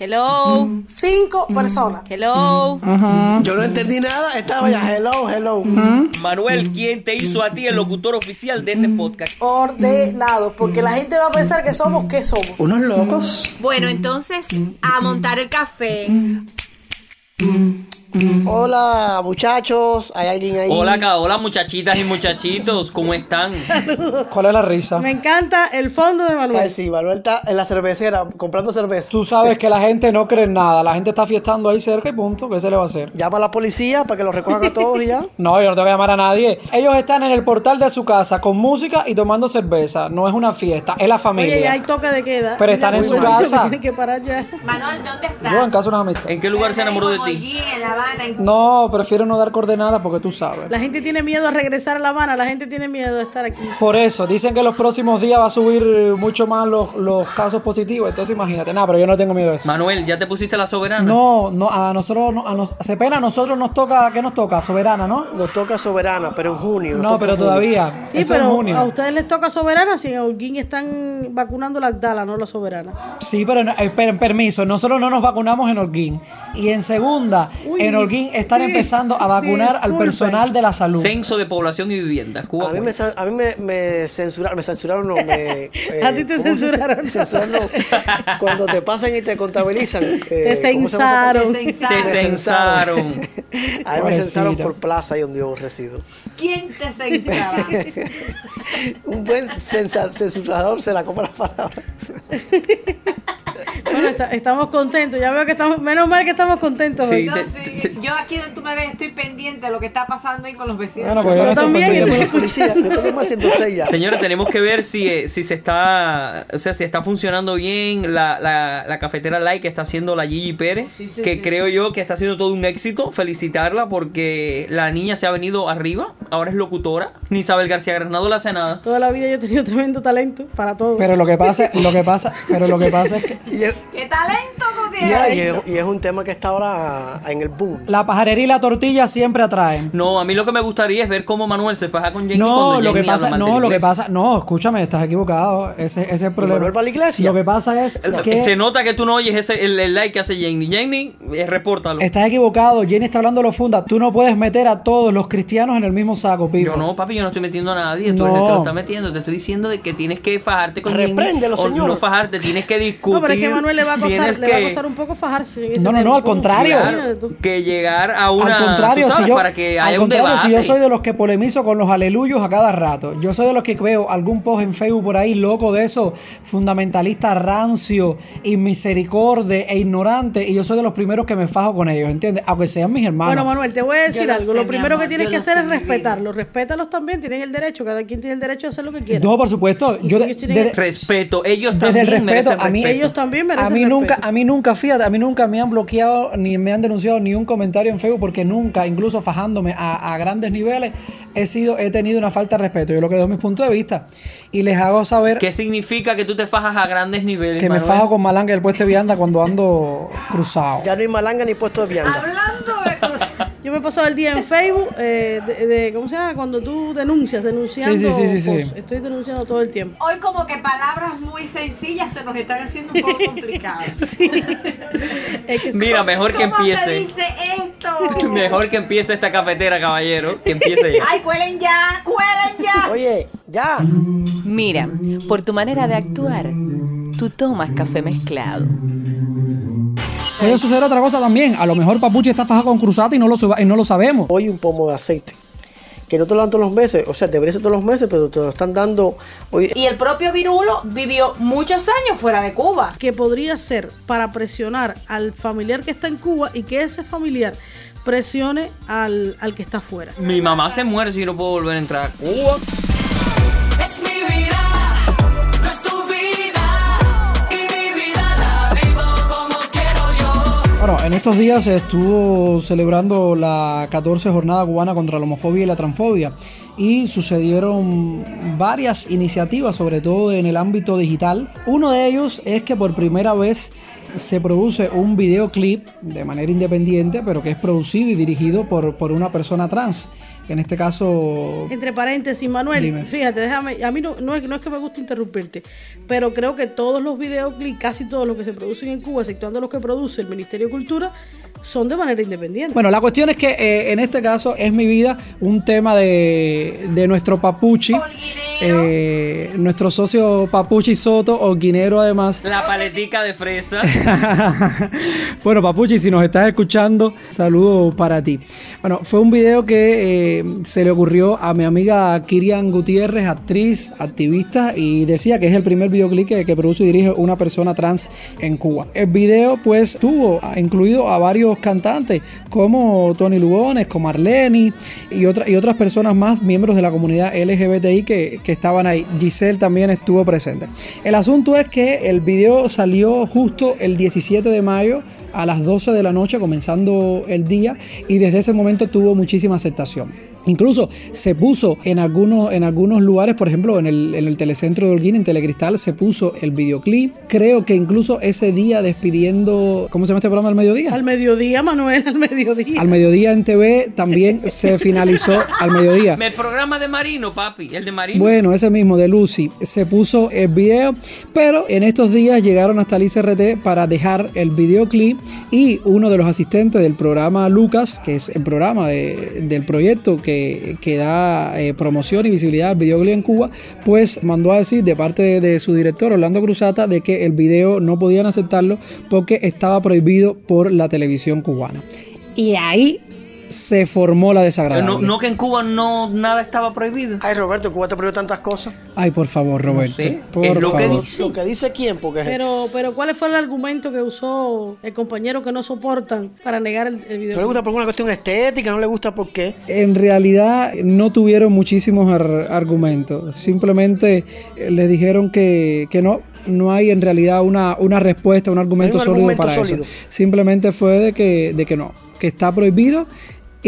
Hello. Cinco personas. Hello. Yo no entendí nada, estaba ya hello, hello. Manuel, ¿quién te hizo a ti el locutor oficial de este podcast? Ordenados, porque la gente va a pensar que somos, ¿qué somos? Unos locos. Bueno, entonces, a montar el café. Hola, muchachos, ¿hay alguien ahí? Hola, acá, hola muchachitas y muchachitos, ¿cómo están? ¿Cuál es la risa? Me encanta el fondo de Ay, Manuel. sí, Manuel está en la cervecera comprando cerveza. Tú sabes que la gente no cree en nada. La gente está fiestando ahí cerca y punto. ¿Qué se le va a hacer? Llama a la policía para que lo recojan a todos y ya. No, yo no te voy a llamar a nadie. Ellos están en el portal de su casa con música y tomando cerveza. No es una fiesta, es la familia. Oye, ya hay toque de queda. Pero están en su casa. Tienen que parar ya. Manuel, ¿dónde estás? Yo en casa de una amistad. ¿En qué lugar se enamoró de ti? Allí, en La Habana. en- No, prefiero no dar coordenadas porque tú sabes. La gente tiene miedo a regresar a La Habana, la gente tiene miedo de estar aquí. Por eso, dicen que los próximos días va a subir mucho más los, los casos positivos. Entonces imagínate, nada, pero yo no tengo miedo de eso. Manuel, ¿ya te pusiste la soberana? No, no, a nosotros, no- a nos, hace pena, a nosotros nos toca, ¿qué nos toca? Soberana, ¿no? Nos toca soberana, pero en junio. No, pero todavía. Sí, Eso en pero junio. a ustedes les toca soberana si en Holguín están vacunando la Abdala, no la soberana. Sí, pero eh, per- permiso, nosotros no nos vacunamos en Holguín. Y en segunda, Uy, en Holguín están empezando a vacunar al personal de la salud. Censo de población y vivienda. Cuba. A mí, me, cuenta. cen- a mí me, me censuraron, me censuraron, no, me... eh, A ti te censuraron. Cuando te pasan y te contabilizan. eh, Te ¿cómo se llama esa censaron. Te Te censaron. A mí me censaron por plaza y donde yo resido. ¿Quién te censaba? Un buen censurador se la come las palabras. Bueno, está- estamos contentos. Ya veo que estamos, menos mal que estamos contentos Sí, hoy. No, te- sí, te- Yo aquí donde tú me ves estoy pendiente de lo que está pasando ahí con los vecinos. Bueno, pues yo también, Yo pendiente. llamo a la policía, yo te llamo al 106 ya. Señores, tenemos que ver si, eh, si se está, o sea, si está funcionando bien la, la, la cafetera light que está haciendo la Gigi Pérez, Sí, sí, que sí, creo yo que está haciendo todo un éxito. Felicitarla porque la niña se ha venido arriba, ahora es locutora. Ni Isabel García Granado le hace nada. Toda la vida yo he tenido tremendo talento para todo. Pero lo que pasa, lo que pasa, pero lo que pasa es que Y ¡Qué talento tú y tienes! es- y es un tema que está ahora en el boom. la pajarería y la tortilla siempre atraen. No, a mí lo que me gustaría es ver cómo Manuel se faja con Jenny No, cuando lo que Jenny habla pasa, de no, lo que pasa, no, escúchame, estás equivocado. Ese, ese es el problema. Manuel va a la iglesia? Lo que pasa es que Se nota que tú no oyes ese, el, el like que hace Jenny. Jenny, eh, repórtalo. estás equivocado. Jenny está hablando lo funda. Tú no puedes meter a todos los cristianos en el mismo saco, Pipo. Yo no, papi, yo no estoy metiendo a nadie. Tú No. eres el que lo está metiendo. Te estoy diciendo de que tienes que fajarte con Jenny. Repréndelo, O señor. No fajarte, tienes que discutir. no, pero es que Manuel le va a costar, tienes le va a que- costar un poco fajarse. en ese No, no, no, al contrario. Que llegar a una. al contrario, sabes, si yo, para que al haya un contrario, debate. si yo soy de los que polemizo con los aleluyos a cada rato, yo soy de los que veo algún post en Facebook por ahí loco de eso, fundamentalista rancio, inmisericordia e ignorante, y yo soy de los primeros que me fajo con ellos, ¿entiendes? Aunque sean mis hermanos. Bueno, Manuel, te voy a decir algo. sé, lo primero amor, que tienes que hacer sé, es respetarlos. Respétalos también, tienen el derecho. Cada quien tiene el derecho a hacer lo que quiera. no, por supuesto, yo si de- ellos tienen- desde- Respeto. Ellos Desde también el respeto, merecen a mí- respeto. Ellos también merecen a mí nunca, a mí nunca, fíjate, a mí nunca me han bloqueado ni me han denunciado ni un comentario en Facebook porque nunca, incluso fajándome a, a grandes niveles, he sido, he tenido una falta de respeto. Yo lo que doy mis puntos de vista y les hago saber ¿Qué significa que tú te fajas a grandes niveles? que me fajo con malanga del puesto de vianda cuando ando cruzado. Ya no hay malanga ni puesto de vianda. Hablando de... Yo me he pasado el día en Facebook, eh, de, de- ¿cómo se llama? Cuando tú denuncias, denunciando. Sí, sí, sí, sí, sí. Estoy denunciando todo el tiempo. Hoy como que palabras muy sencillas se nos están haciendo un poco complicadas. Es que Mira, mejor que ¿Cómo se empiece. dice esto? Mejor que empiece esta cafetera, caballero. Que empiece ya. ¡Ay, cuelen ya! ¡Cuelen ya! Oye, ya. Mira, por tu manera de actuar, tú tomas café mezclado. Puede suceder otra cosa también. A lo mejor Papuchi está fajado con cruzata y no lo, y no lo sabemos. Hoy un pomo de aceite. Que no te lo dan todos los meses. O sea, debería ser todos los meses, pero te lo están dando hoy. Y el propio Virulo vivió muchos años fuera de Cuba. que podría ser para presionar al familiar que está en Cuba y que ese familiar presione al, al que está afuera. Mi mamá se muere si no puedo volver a entrar a Cuba. Es mi vida, Bueno, en estos días se estuvo celebrando la 14 jornada cubana contra la homofobia y la transfobia y sucedieron varias iniciativas, sobre todo en el ámbito digital. Uno de ellos es que por primera vez se produce un videoclip de manera independiente, pero que es producido y dirigido por, por una persona trans. En este caso, Entre paréntesis, Manuel, Dime. fíjate, déjame, a mí no, no, es, no es que me guste interrumpirte, pero creo que todos los videoclips, casi todos los que se producen en Cuba, exceptuando los que produce el Ministerio de Cultura, son de manera independiente. Bueno, la cuestión es que eh, en este caso es mi vida un tema de, de nuestro Papuchi, eh, nuestro socio Papuchi Soto, Orguinero además. La paletica de fresa. bueno, Papuchi, si nos estás escuchando, saludo para ti. Bueno, fue un video que eh, se le ocurrió a mi amiga Kirian Gutiérrez, actriz, activista, y decía que es el primer videoclip que, que produce y dirige una persona trans en Cuba. El video, pues, tuvo incluido a varios cantantes, como Tony Lugones, como Arleni y, otra- y otras personas más, miembros de la comunidad LGBTI que, estaban ahí. Giselle también estuvo presente. El asunto es que el video salió justo el 17 de mayo a las 12 de la noche, comenzando el día, y desde ese momento tuvo muchísima aceptación. Incluso se puso en algunos, en algunos lugares, por ejemplo, en el, en el telecentro de Holguín, en Telecristal, se puso el videoclip. Creo que incluso ese día despidiendo, ¿cómo se llama este programa al mediodía? Al mediodía, Manuel, al mediodía. Al mediodía en TV también se finalizó al mediodía. El programa de Marino, papi. El de Marino. Bueno, ese mismo de Lucy se puso el video, pero en estos días llegaron hasta el ICRT para dejar el videoclip y uno de los asistentes del programa Lucas, que es el programa de- del proyecto que, que da eh, promoción y visibilidad al videoclip en Cuba, pues mandó a decir de parte de, de su director Orlando Cruzata de que el video no podían aceptarlo porque estaba prohibido por la televisión cubana. Y ahí se formó la desagradable. no, no que en Cuba no nada estaba prohibido. Ay, Roberto, Cuba te prohibió tantas cosas. Ay, por favor, Roberto. sé, por es lo que favor. dice. Lo que dice quién, porque Pero, pero ¿cuál fue el argumento que usó el compañero que no soportan para negar el, el video? no le gusta por una cuestión estética, no le gusta por qué. En realidad no tuvieron muchísimos ar- argumentos. Simplemente eh, les dijeron que, que no, no hay en realidad una, una respuesta, un argumento un sólido argumento para sólido. eso. Simplemente fue de que, de que no, que está prohibido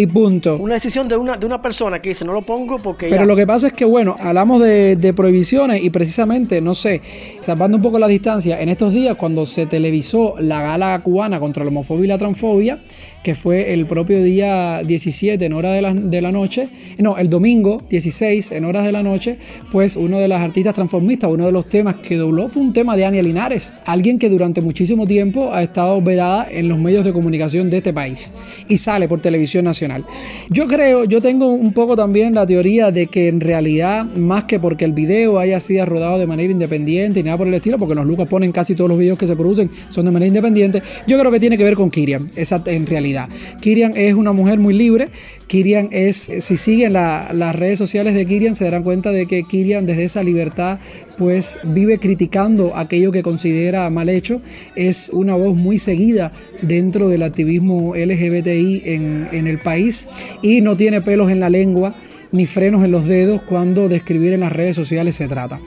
y punto. Una decisión de una, de una persona que dice, no lo pongo porque Pero ya. lo que pasa es que, bueno, hablamos de, de prohibiciones y precisamente, no sé, salvando un poco la distancia, en estos días cuando se televisó la gala cubana contra la homofobia y la transfobia, que fue el propio día 17 en horas de la, de la noche, no, el domingo 16 en horas de la noche, pues uno de las artistas transformistas, uno de los temas que dobló fue un tema de Ania Linares, alguien que durante muchísimo tiempo ha estado vedada en los medios de comunicación de este país y sale por televisión nacional. Yo creo, yo tengo un poco también la teoría de que en realidad, más que porque el video haya sido rodado de manera independiente y nada por el estilo, porque los Lucas ponen casi todos los videos que se producen son de manera independiente, yo creo que tiene que ver con Kirian, esa, en realidad. Kirian es una mujer muy libre, Kirian es, si siguen la- las redes sociales de Kirian se darán cuenta de que Kirian desde esa libertad pues vive criticando aquello que considera mal hecho, es una voz muy seguida dentro del activismo LGBTI en el país y no tiene pelos en la lengua ni frenos en los dedos cuando de escribir en las redes sociales se trata.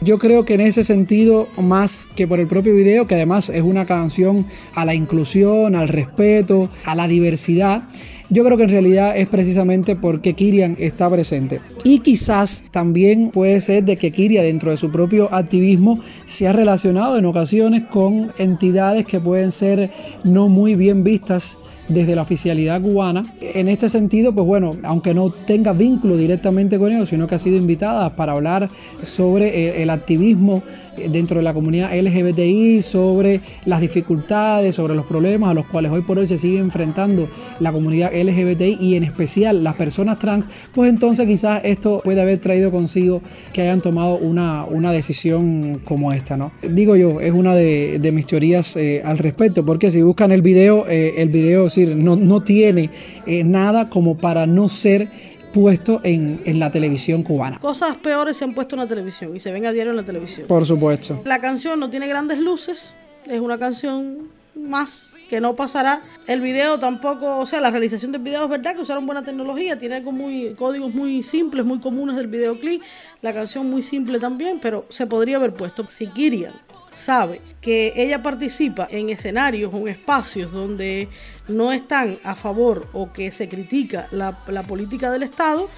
Yo creo que en ese sentido, más que por el propio video, que además es una canción a la inclusión, al respeto, a la diversidad, yo creo que en realidad es precisamente porque Kirian está presente. Y quizás también puede ser de que Kirian dentro de su propio activismo se ha relacionado en ocasiones con entidades que pueden ser no muy bien vistas desde la oficialidad cubana. En este sentido, pues bueno, aunque no tenga vínculo directamente con ellos, sino que ha sido invitada para hablar sobre el, el activismo dentro de la comunidad LGBTI, sobre las dificultades, sobre los problemas a los cuales hoy por hoy se sigue enfrentando la comunidad LGBTI y en especial las personas trans, pues entonces quizás esto puede haber traído consigo que hayan tomado una, una decisión como esta, ¿no? Digo yo, es una de, mis teorías eh, al respecto, porque si buscan el video, eh, el video decir, no, no tiene eh, nada como para no ser puesto en, en la televisión cubana. Cosas peores se han puesto en la televisión y se ven a diario en la televisión. Por supuesto. La canción no tiene grandes luces, es una canción más que no pasará. El video tampoco, o sea, la realización del video es verdad que usaron buena tecnología, tiene algo muy, códigos muy simples, muy comunes del videoclip, la canción muy simple también, pero se podría haber puesto. Si Kirian sabe que ella participa en escenarios o en espacios donde no están a favor o que se critica la, la política del Estado,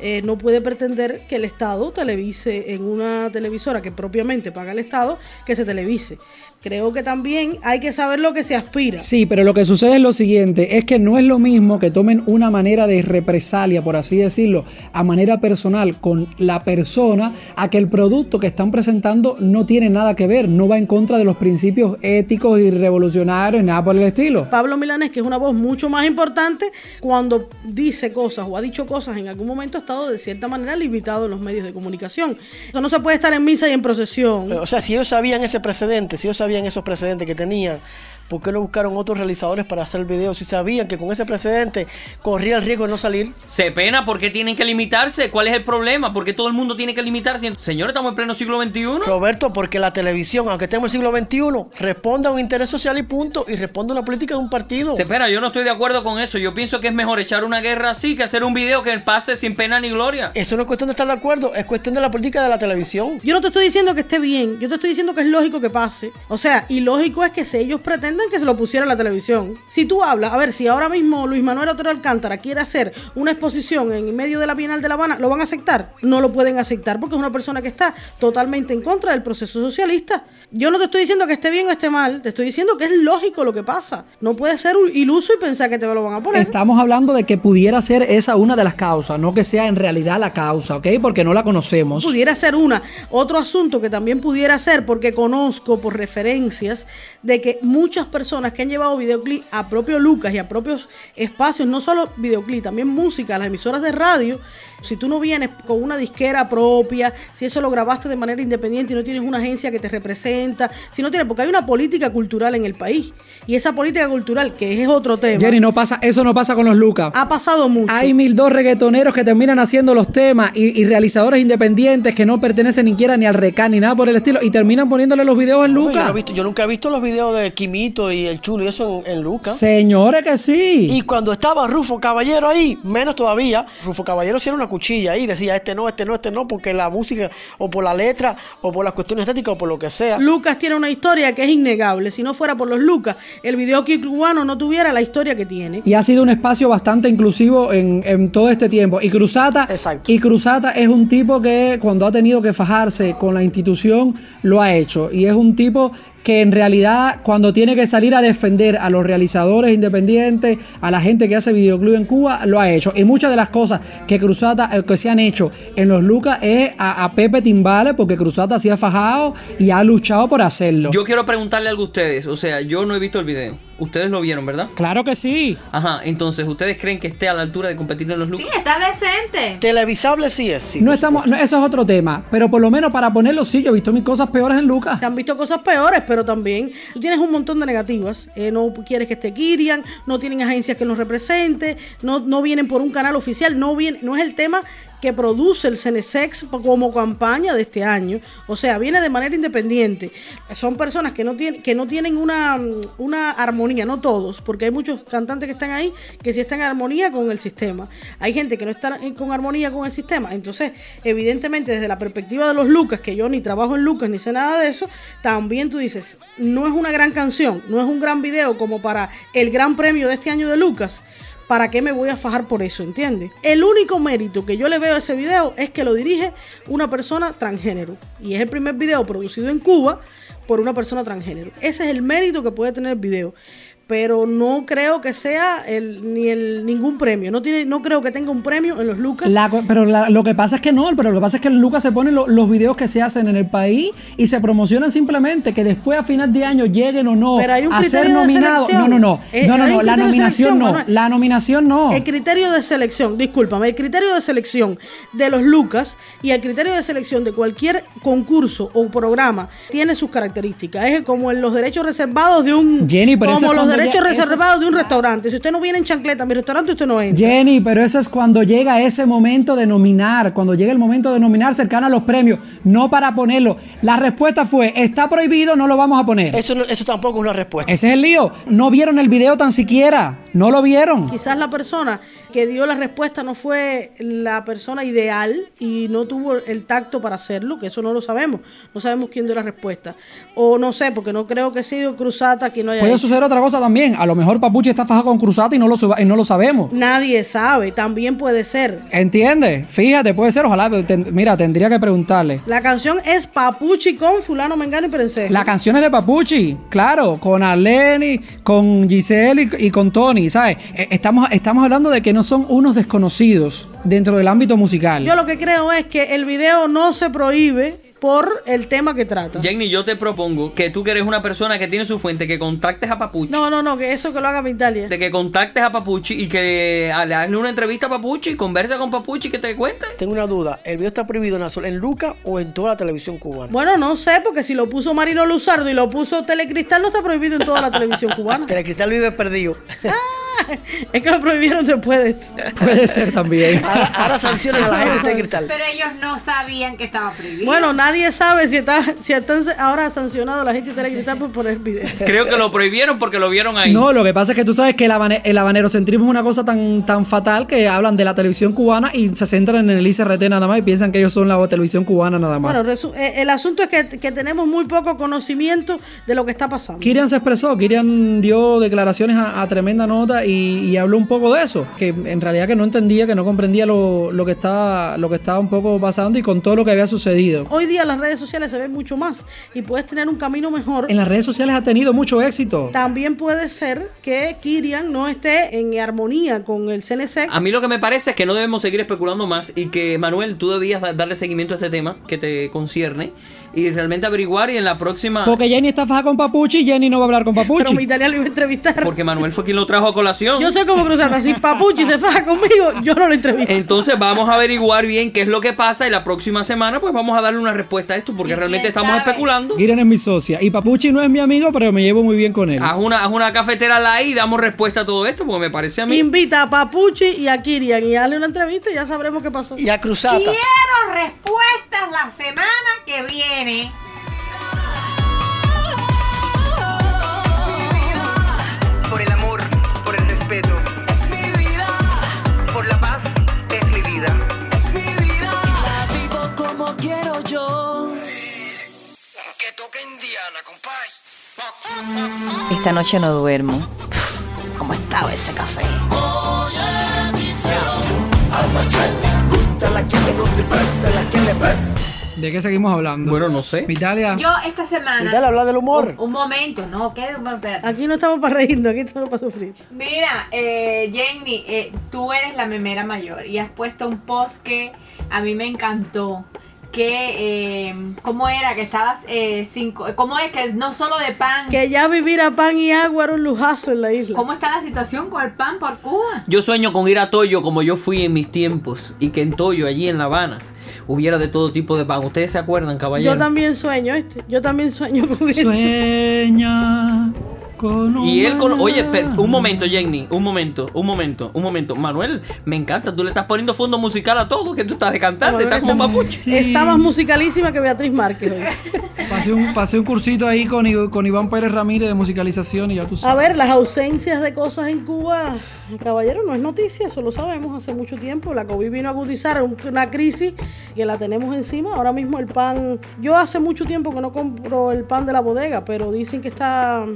eh, no puede pretender que el Estado televise en una televisora que propiamente paga el Estado, que se televise. creo que también hay que saber lo que se aspira. Sí, pero lo que sucede es lo siguiente, es que no es lo mismo que tomen una manera de represalia, por así decirlo, a manera personal con la persona, a que el producto que están presentando no tiene nada que ver, no va en contra de los principios éticos y revolucionarios, nada por el estilo. Pablo Milanés, que es una voz mucho más importante, cuando dice cosas o ha dicho cosas en algún momento estado de cierta manera limitado en los medios de comunicación. Eso no se puede estar en misa y en procesión. O sea, si ellos sabían ese precedente, si ellos sabían esos precedentes que tenían, ¿por qué no buscaron otros realizadores para hacer el video? Si sabían que con ese precedente corría el riesgo de no salir. Se pena, ¿por qué tienen que limitarse? ¿Cuál es el problema? ¿Por qué todo el mundo tiene que limitarse? Señores, estamos en pleno siglo XXI. Roberto, porque la televisión, aunque estemos en el siglo XXI, responde a un interés social y punto, y responde a la política de un partido. Se pena, yo no estoy de acuerdo con eso. Yo pienso que es mejor echar una guerra así que hacer un video que pase sin pena ni gloria. Eso no es cuestión de estar de acuerdo, es cuestión de la política de la televisión. Yo no te estoy diciendo que esté bien, yo te estoy diciendo que es lógico que pase. O sea, y lógico es que si ellos pretenden que se lo pusiera en la televisión. Si tú hablas, a ver, si ahora mismo Luis Manuel Otero Alcántara quiere hacer una exposición en medio de la Bienal de La Habana, ¿lo van a aceptar? No lo pueden aceptar porque es una persona que está totalmente en contra del proceso socialista. Yo no te estoy diciendo que esté bien o esté mal, te estoy diciendo que es lógico lo que pasa. No puedes ser iluso y pensar que te lo van a poner. Estamos hablando de que pudiera ser esa una de las causas, no que sea en realidad la causa, ¿ok? Porque no la conocemos. Pudiera ser una. Otro asunto que también pudiera ser, porque conozco por referencias, de que muchas personas que han llevado videoclip a propio Lucas y a propios espacios, no solo videoclip, también música, las emisoras de radio, si tú no vienes con una disquera propia, si eso lo grabaste de manera independiente y no tienes una agencia que te representa, si no tienes, porque hay una política cultural en el país. Y esa política cultural, que es otro tema, Jenny, no pasa, eso no pasa con los Lucas. ha pasado mucho. Hay mil dos reggaetoneros que terminan haciendo los temas y, y realizadores independientes que no pertenecen ni siquiera ni al RECAN ni nada por el estilo y terminan poniéndole los videos en No, yo, no Lucas. he visto- yo nunca he visto los videos de Y el Chulo y eso en, en Lucas. Señores que sí. Y cuando estaba Rufo Caballero ahí, menos todavía, Rufo Caballero era una cuchilla ahí, decía este no, este no, este no, porque la música, o por la letra, o por las cuestiones estéticas, o por lo que sea. Lucas tiene una historia que es innegable. Si no fuera por los Lucas, el videoclip cubano no tuviera la historia que tiene. Y ha sido un espacio bastante inclusivo en, en todo este tiempo. Y Cruzata, Exacto. y Cruzata es un tipo que cuando ha tenido que fajarse con la institución, lo ha hecho. Y es un tipo que en realidad cuando tiene que salir a defender a los realizadores independientes, a la gente que hace videoclub en Cuba, lo ha hecho. Y muchas de las cosas que Cruzata, eh, que se han hecho en los Lucas es a, Pepe Timbales, porque Cruzata sí ha fajado y ha luchado por hacerlo. Yo quiero preguntarle algo a ustedes. O sea, yo no he visto el video. Ustedes lo vieron, ¿verdad? Claro que sí. Ajá, entonces, ¿ustedes creen que esté a la altura de competir en los Sí, looks? está decente. Televisable sí es, sí. No estamos, no, eso es otro tema, pero por lo menos para ponerlo sí, yo he visto mis cosas peores en Lucas. Se han visto cosas peores, pero también tú tienes un montón de negativas. Eh, no quieres que esté Kirian, no tienen agencias que los represente, no, no vienen por un canal oficial, no, viene, no es el tema que produce el Cenesex como campaña de este año. O sea, viene de manera independiente. Son personas que no tienen, que no tienen una, una armonía, no todos, porque hay muchos cantantes que están ahí que sí están en armonía con el sistema. Hay gente que no está con armonía con el sistema. Entonces, evidentemente, desde la perspectiva de los Lucas, que yo ni trabajo en Lucas ni sé nada de eso, también tú dices, no es una gran canción, no es un gran video como para el gran premio de este año de Lucas. ¿Para qué me voy a fajar por eso? ¿Entiendes? El único mérito que yo le veo a ese video es que lo dirige una persona transgénero. Y es el primer video producido en Cuba por una persona transgénero. Ese es el mérito que puede tener el video. Pero no creo que sea el, ni el ningún premio. No tiene, no creo que tenga un premio en los Lucas. La pero la- lo que pasa es que no, pero lo que pasa es que en Lucas se ponen lo- los videos que se hacen en el país y se promocionan simplemente que después a final de año lleguen o no Pero hay un a ser nominados. No, no, no. Eh, no, no, no. un La nominación no. Manuel. La nominación no. El criterio de selección, discúlpame, el criterio de selección de los Lucas y el criterio de selección de cualquier concurso o programa tiene sus características. Es como en los derechos reservados de un Jenny, pero como los derechos reservados de un restaurante. Si usted no viene en chancleta a mi restaurante, usted no entra. Jenny, pero eso es cuando llega ese momento de nominar, cuando llega el momento de nominar cercano a los premios, no para ponerlo. La respuesta fue, está prohibido, no lo vamos a poner. Eso, no- eso tampoco es una respuesta. Ese es el lío. No vieron el video tan siquiera. No lo vieron. Quizás la persona que dio la respuesta no fue la persona ideal y no tuvo el tacto para hacerlo, que eso no lo sabemos. No sabemos quién dio la respuesta. O no sé, porque no creo que sea sido Cruzata quien no haya Puede hecho. suceder otra cosa también. A lo mejor Papuchi está fajado con Cruzata y no lo, y no lo sabemos. Nadie sabe, también puede ser. ¿Entiendes? Fíjate, puede ser. Ojalá. ten- mira, tendría que preguntarle. La canción es Papuchi con Fulano Mengano y Prensejo. La canción es de Papuchi, claro, con Arlene, con Giselle y, y con Tony, ¿sabes? Eh, Estamos, estamos hablando de que no son unos desconocidos dentro del ámbito musical. Yo lo que creo es que el video no se prohíbe por el tema que trata. Jenny, yo te propongo que tú que eres una persona que tiene su fuente, que contactes a Papuchi. No, no, no, que eso que lo haga Vitalia. De que contactes a Papuchi y que ah, le hagas una entrevista a Papuchi y conversa con Papuchi y que te cuente. Tengo una duda. ¿El video está prohibido en, sol- en Luca o en toda la televisión cubana? Bueno, no sé, porque si lo puso Marino Luzardo y lo puso Telecristal, no está prohibido en toda la televisión cubana. Telecristal vive perdido. Es que lo prohibieron después de eso. Puede ser también. Ahora, ahora sancionan a la gente de Telecristal. Pero ellos no sabían que estaba prohibido. Bueno, nadie sabe si está, si están ahora sancionado a la gente de Telecristal por poner video. Creo que lo prohibieron porque lo vieron ahí. No, lo que pasa es que tú sabes que el, habane- el habanerocentrismo es una cosa tan, tan fatal que hablan de la televisión cubana y se centran en el ICRT nada más y piensan que ellos son la televisión cubana nada más. Bueno, eh, el asunto es que, que tenemos muy poco conocimiento de lo que está pasando. Kirian se expresó, Kirian dio declaraciones a, a tremenda nota y, y habló un poco de eso, que en realidad que no entendía, que no comprendía lo, lo que estaba, lo que estaba un poco pasando y con todo lo que había sucedido. Hoy día las redes sociales se ven mucho más y puedes tener un camino mejor. En las redes sociales ha tenido mucho éxito. También puede ser que Kirian no esté en armonía con el CNC. A mí lo que me parece es que no debemos seguir especulando más y que Manuel, tú debías da- darle seguimiento a este tema que te concierne y realmente averiguar y en la próxima... Porque Jenny está faja con Papuchi y Jenny no va a hablar con Pero Papuchi. mi italiano lo iba a entrevistar. Porque Manuel fue quien lo trajo a colación. Yo sé cómo cruzar. Si Papuchi se faja conmigo, yo no lo entrevisto. Entonces vamos a averiguar bien qué es lo que pasa y la próxima semana pues vamos a darle una respuesta a esto porque ¿Y realmente estamos sabe? especulando. Kirian es mi socia y Papuchi no es mi amigo, pero me llevo muy bien con él. Haz una, haz una cafetera live y damos respuesta a todo esto porque me parece a mí... Invita a Papuchi y a Kirian y hazle una entrevista y ya sabremos qué pasó. Y a Cruzata. Quiero respuestas la semana que viene. Por el amor, por el respeto, Es mi vida, por la paz, es mi vida. es mi vida. La vivo como quiero yo. Que toque Indiana, compay. Esta noche no duermo. ¿Cómo estaba ese café? ¿De qué seguimos hablando? Bueno, no sé. Italia. Yo esta semana. Dale, habla del humor. Un momento, no, ¿qué? Espérate. Aquí no estamos para reírnos, aquí estamos para sufrir. Mira, eh, Jenny, eh, tú eres la memera mayor y has puesto un post que a mí me encantó. Que, eh, ¿cómo era? Que estabas eh, cinco. ¿Cómo es? Que no solo de pan. Que ya vivir a pan y agua era un lujazo en la isla. ¿Cómo está la situación con el pan por Cuba? Yo sueño con ir a Toyo como yo fui en mis tiempos y que en Toyo, allí en La Habana, hubiera de todo tipo de pan. ¿Ustedes se acuerdan, caballero? Yo también sueño, ¿este? Yo también sueño con eso. Sueña Y él con... Oye, un momento, Jenny, un momento, un momento, un momento. Manuel, me encanta, tú le estás poniendo fondo musical a todo, que tú estás de cantante, estás como papuche. Sí. Está más musicalísima que Beatriz Márquez. Pasé un, pasé un cursito ahí con, con Iván Pérez Ramírez de musicalización y ya tú A sabes. ver, las ausencias de cosas en Cuba, caballero, no es noticia, eso lo sabemos hace mucho tiempo. La COVID vino a agudizar un- una crisis que la tenemos encima. Ahora mismo el pan, yo hace mucho tiempo que no compro el pan de la bodega, pero dicen que está,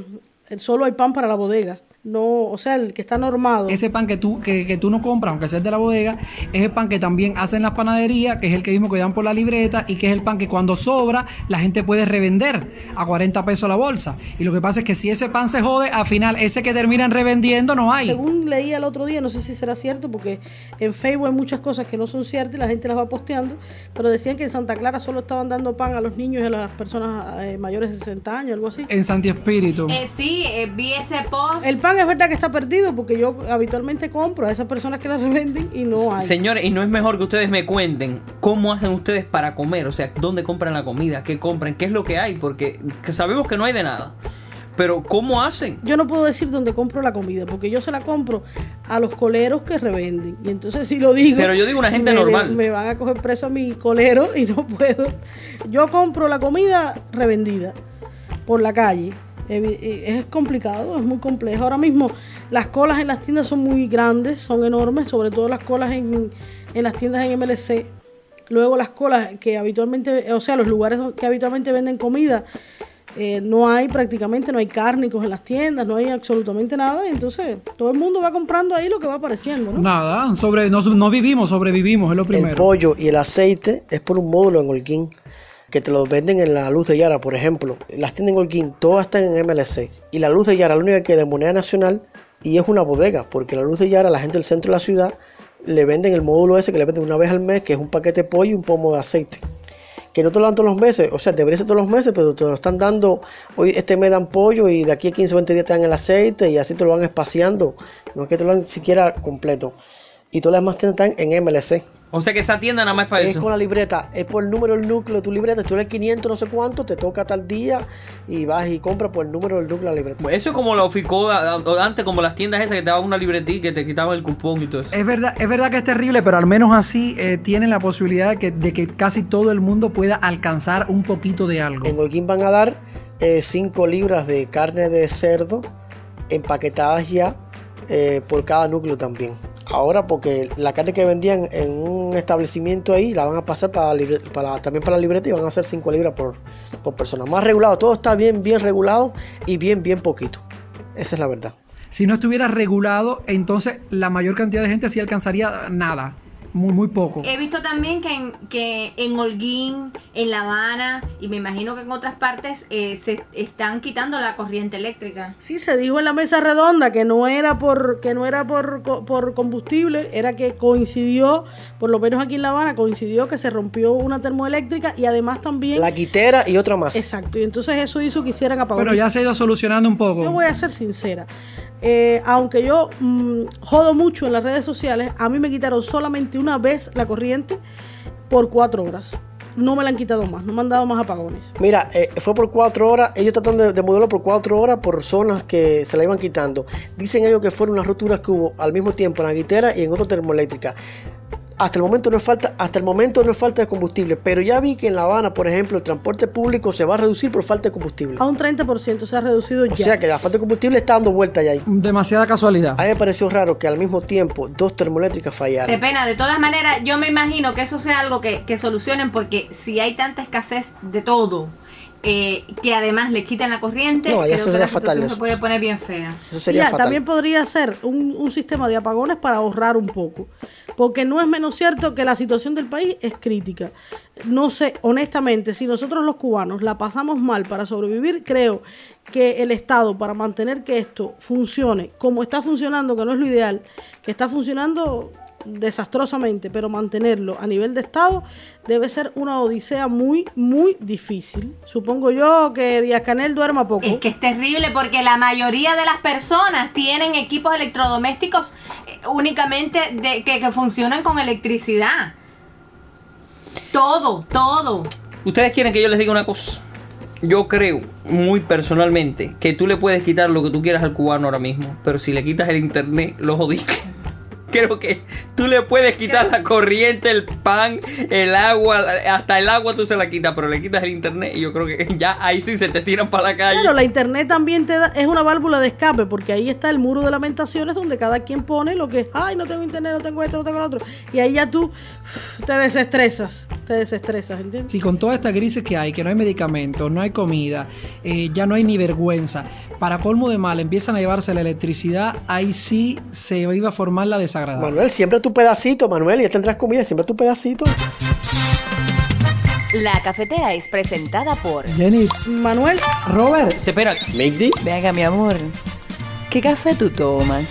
solo hay pan para la bodega. No, o sea, el que está normado. Ese pan que tú, que, que tú no compras, aunque sea de la bodega, es el pan que también hacen las panaderías, que es el que mismo que dan por la libreta y que es el pan que cuando sobra la gente puede revender a 40 pesos la bolsa. Y lo que pasa es que si ese pan se jode, al final ese que terminan revendiendo no hay. Según leí el otro día, no sé si será cierto, porque en Facebook hay muchas cosas que no son ciertas y la gente las va posteando, pero decían que en Santa Clara solo estaban dando pan a los niños y a las personas eh, mayores de 60 años, algo así. En Santi Espíritu. Eh, sí, eh, vi ese post. El pan es verdad que está perdido porque yo habitualmente compro a esas personas que las revenden y no hay. Señores, y no es mejor que ustedes me cuenten cómo hacen ustedes para comer, o sea, dónde compran la comida, qué compran, qué es lo que hay, porque que sabemos que no hay de nada. Pero ¿cómo hacen? Yo no puedo decir dónde compro la comida porque yo se la compro a los coleros que revenden. Y entonces si lo digo... Pero yo digo una gente me- normal. Me van a coger preso a mi colero y no puedo. Yo compro la comida revendida por la calle. Es complicado, es muy complejo. Ahora mismo las colas en las tiendas son muy grandes, son enormes, sobre todo las colas en, en las tiendas en MLC. Luego las colas que habitualmente, o sea, los lugares que habitualmente venden comida, eh, no hay prácticamente, no hay cárnicos en las tiendas, no hay absolutamente nada. Y entonces todo el mundo va comprando ahí lo que va apareciendo, ¿no? Nada, sobre, no, no vivimos, sobrevivimos, es lo El primero. pollo y el aceite es por un módulo en Holguín que te lo venden en la luz de Yara, por ejemplo. Las tiendas en Holguín, todas están en MLC. Y la luz de Yara, la única que de moneda nacional y es una bodega, porque la luz de Yara, la gente del centro de la ciudad, le venden el módulo ese que le venden una vez al mes, que es un paquete de pollo y un pomo de aceite. Que no te lo dan todos los meses, o sea, debería ser todos los meses, pero te lo están dando, hoy este mes dan pollo y de aquí a 15 o 20 días te dan el aceite y así te lo van espaciando. No es que te lo dan siquiera completo. Y todas las demás tiendas están en MLC. O sea que esa tienda nada más es para Es eso. con la libreta, es por el número del núcleo de tu libreta. Tú eres 500 no sé cuánto, te toca tal día y vas y compras por el número del núcleo de la libreta. Eso es como la oficoda, o antes como las tiendas esas que te daban una libretita y que te quitaban el cupón y todo eso. Es verdad, es verdad que es terrible, pero al menos así eh, tienen la posibilidad de que, de que casi todo el mundo pueda alcanzar un poquito de algo. En Holguín van a dar 5 libras de carne de cerdo empaquetadas ya eh, por cada núcleo también. Ahora porque la carne que vendían en un establecimiento ahí la van a pasar para, libre- para también para la libreta y van a hacer 5 libras por, por persona. Más regulado, todo está bien, bien regulado y bien, bien poquito. Esa es la verdad. Si no estuviera regulado, entonces la mayor cantidad de gente sí alcanzaría nada, muy, muy poco. He visto también que en, que en Holguín, en La Habana y me imagino que en otras partes eh, se están quitando la corriente eléctrica. Sí, se dijo en la mesa redonda que no era por que no era por, por combustible, era que coincidió, por lo menos aquí en La Habana, coincidió que se rompió una termoeléctrica y además también... La quitera y otra más. Exacto, y entonces eso hizo que hicieran apagones. Pero ya se ha ido solucionando un poco. Yo voy a ser sincera. Eh, aunque yo mm, jodo mucho en las redes sociales, a mí me quitaron solamente una vez la corriente por cuatro horas. No me la han quitado más, no me han dado más apagones. Mira, eh, fue por cuatro horas, ellos tratan de, de por cuatro horas por zonas que se la iban quitando. Dicen ellos que fueron unas roturas que hubo al mismo tiempo en la guitera y en otra termoeléctrica. Hasta el momento no es falta, hasta el momento no es falta de combustible, pero ya vi que en La Habana, por ejemplo, el transporte público se va a reducir por falta de combustible. A un 30% se ha reducido O ya. sea que la falta de combustible está dando vuelta ya ahí. Demasiada casualidad. A mí me pareció raro que al mismo tiempo dos termoeléctricas fallaran. Se pena, de todas maneras, yo me imagino que eso sea algo que, que solucionen porque si hay tanta escasez de todo, eh, que además le quiten la corriente, No, creo eso que sería la fatal situación eso. se puede poner bien fea. Eso sería fatal. también podría ser un, un sistema de apagones para ahorrar un poco. Porque no es menos cierto que la situación del país es crítica. No sé, honestamente, si nosotros los cubanos la pasamos mal para sobrevivir, creo que el Estado, para mantener que esto funcione como está funcionando, que no es lo ideal, que está funcionando desastrosamente, pero mantenerlo a nivel de Estado debe ser una odisea muy, muy difícil. Supongo yo que Díaz Canel duerma poco. Es que es terrible porque la mayoría de las personas tienen equipos electrodomésticos únicamente de, que, que funcionan con electricidad. Todo, todo. Ustedes quieren que yo les diga una cosa. Yo creo, muy personalmente, que tú le puedes quitar lo que tú quieras al cubano ahora mismo, pero si le quitas el internet, lo jodiste. Creo que tú le puedes quitar la corriente, el pan, el agua, hasta el agua tú se la quitas, pero le quitas el internet y yo creo que ya ahí sí se te tiran para la calle. Claro, la internet también te da, es una válvula de escape, porque ahí está el muro de lamentaciones donde cada quien pone lo que, ay, no tengo internet, no tengo esto, no tengo lo otro. Y ahí ya tú te desestresas, te desestresas, ¿entiendes? Si con toda esta crisis que hay, que no hay medicamentos, no hay comida, eh, ya no hay ni vergüenza, para colmo de mal empiezan a llevarse la electricidad, ahí sí se iba a formar la desagradable. Manuel, siembra tu pedacito, Manuel, y ya tendrás comida, siembra tu pedacito. La cafetera es presentada por... Jenny, Manuel, Robert, Se espera. Make Venga, mi amor. ¿Qué café tú tomas?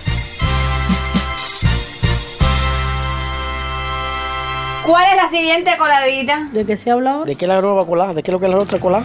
¿Cuál es la siguiente coladita? ¿de qué se habla ahora? ¿De qué es la nueva cola? ¿De qué es lo que es la otra cola?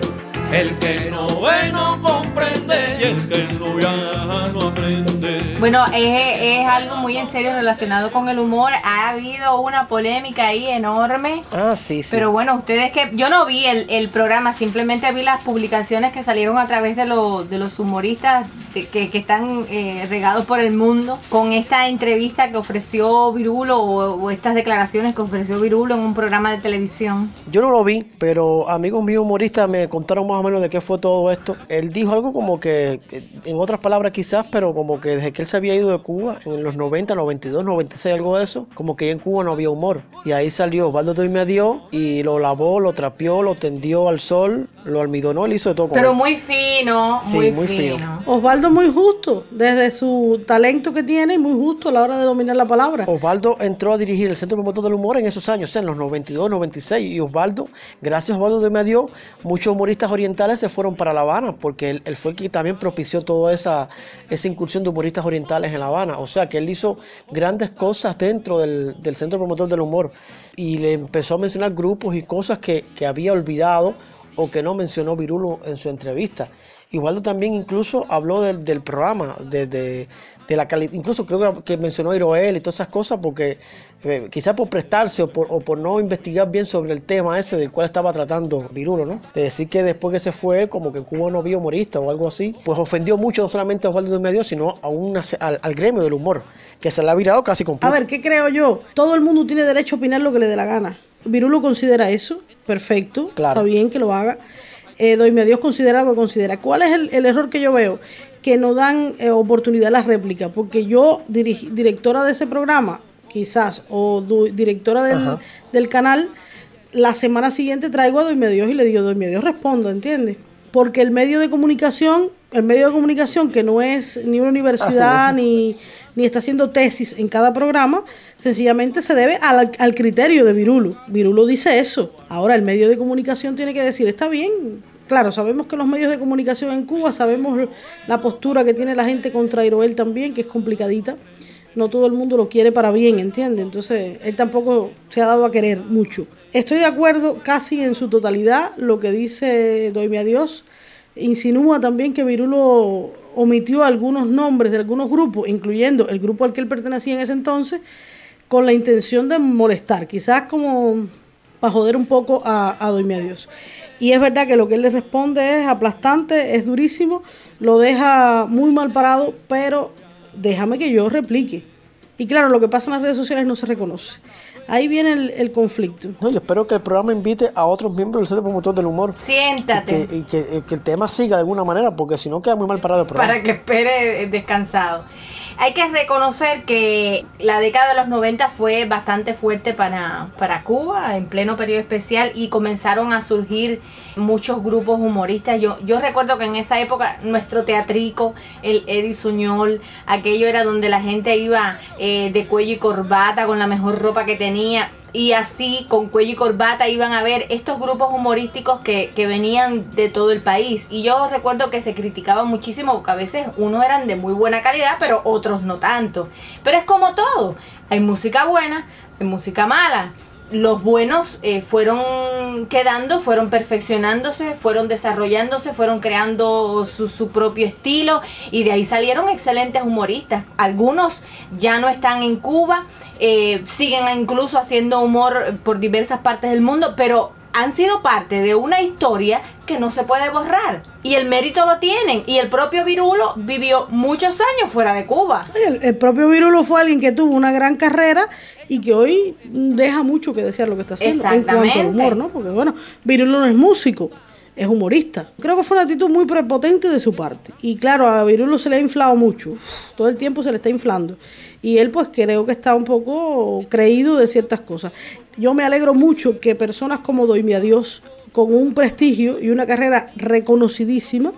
El que no ve no comprende y el que no viaja no aprende. Bueno, es, es algo muy en serio relacionado con el humor. Ha habido una polémica ahí enorme. Ah, sí, sí. Pero bueno, ustedes que yo no vi el, el programa, simplemente vi las publicaciones que salieron a través de, lo- de los humoristas de- que, que están eh, regados por el mundo con esta entrevista que ofreció Virulo o, o estas declaraciones que ofreció Virulo en un programa de televisión. Yo no lo vi, pero amigos míos humoristas me contaron más o menos de qué fue todo esto. Él dijo algo como que, en otras palabras quizás, pero como que desde que él se había ido de Cuba, en los 90, 92, 96, algo de eso, como que ya en Cuba no había humor. Y ahí salió Osvaldo Doy me dio y lo lavó, lo trapeó, lo tendió al sol, lo almidonó, le hizo de todo con Pero él. muy fino, Sí, muy, muy fino. fino. Osvaldo muy justo, desde su talento que tiene, y muy justo a la hora de dominar la palabra. Osvaldo entró a dirigir el Centro Promotor del Humor en esos años, o sea, en los 92, 96. Y Osvaldo, gracias a Osvaldo de Medio, muchos humoristas orientales se fueron para La Habana, porque él, él fue el que también propició toda esa, esa incursión de humoristas orientales en La Habana. O sea, que él hizo grandes cosas dentro del, del Centro Promotor del Humor. Y le empezó a mencionar grupos y cosas que, que había olvidado o que no mencionó Virulo en su entrevista. Igualdo también incluso habló del, del programa, de, de- de la calidad, incluso creo que, mencionó a Iroel y todas esas cosas porque eh, quizás por prestarse o por, o por no investigar bien sobre el tema ese del cual estaba tratando Virulo, ¿no? De decir que después que se fue, como que Cuba no había humorista o algo así, pues ofendió mucho no solamente a Osvaldo de Medio, sino a una, al, al gremio del humor, que se le ha virado casi A completo. ver, ¿qué creo yo? Todo el mundo tiene derecho a opinar lo que le dé la gana. Virulo considera eso, perfecto, Claro. está bien que lo haga. Eh, Doy a Dios considera lo que considera. ¿Cuál es el, el error que yo veo? Que no dan eh, oportunidad a la réplica, porque yo, directora de ese programa, quizás, o directora del, canal, la semana siguiente traigo a Doy Dios y le digo, Doy Dios, respondo, ¿entiendes? Porque el medio de comunicación, el medio de comunicación que no es ni una universidad, ni, ni está haciendo tesis en cada programa, sencillamente se debe al, al criterio de Virulo. Virulo dice eso. Ahora el medio de comunicación tiene que decir, está bien. Claro, sabemos que los medios de comunicación en Cuba, sabemos la postura que tiene la gente contra Iroel también, que es complicadita. No todo el mundo lo quiere para bien, ¿entiendes? Entonces, él tampoco se ha dado a querer mucho. Estoy de acuerdo casi en su totalidad lo que dice Doyme a Dios. Insinúa también que Virulo omitió algunos nombres de algunos grupos, incluyendo el grupo al que él pertenecía en ese entonces, con la intención de molestar, quizás como para joder un poco a, a Doyme a Dios. Y es verdad que lo que él le responde es aplastante, es durísimo, lo deja muy mal parado, pero déjame que yo replique. Y claro, lo que pasa en las redes sociales no se reconoce. Ahí viene el, el conflicto. No, yo espero que el programa invite a otros miembros del Centro Promotor del Humor. Siéntate. Y que, y que- y que el tema siga de alguna manera, porque si no queda muy mal parado el programa. para que espere descansado. Hay que reconocer que la década de los 90 fue bastante fuerte para, para Cuba, en pleno periodo especial, y comenzaron a surgir muchos grupos humoristas. Yo, yo recuerdo que en esa época nuestro teatrico, el Eddie Suñol, aquello era donde la gente iba eh, de cuello y corbata con la mejor ropa que tenía. Y así, con cuello y corbata, iban a ver estos grupos humorísticos que, que venían de todo el país. Y yo recuerdo que se criticaban muchísimo, porque a veces unos eran de muy buena calidad, pero otros no tanto. Pero es como todo. Hay música buena, hay música mala. Los buenos eh, fueron quedando, fueron perfeccionándose, fueron desarrollándose, fueron creando su, su propio estilo y de ahí salieron excelentes humoristas. Algunos ya no están en Cuba, eh, siguen incluso haciendo humor por diversas partes del mundo, pero han sido parte de una historia que no se puede borrar. Y el mérito lo tienen. Y el propio Virulo vivió muchos años fuera de Cuba. El, el propio Virulo fue alguien que tuvo una gran carrera y que hoy deja mucho que desear lo que está haciendo en cuanto al humor, ¿no? Porque bueno, Virulo no es músico, es humorista. Creo que fue una actitud muy prepotente de su parte. Y claro, a Virulo se le ha inflado mucho. Todo el tiempo se le está inflando. Y él pues creo que está un poco creído de ciertas cosas. Yo me alegro mucho que personas como Doime a Dios, con un prestigio y una carrera reconocidísima,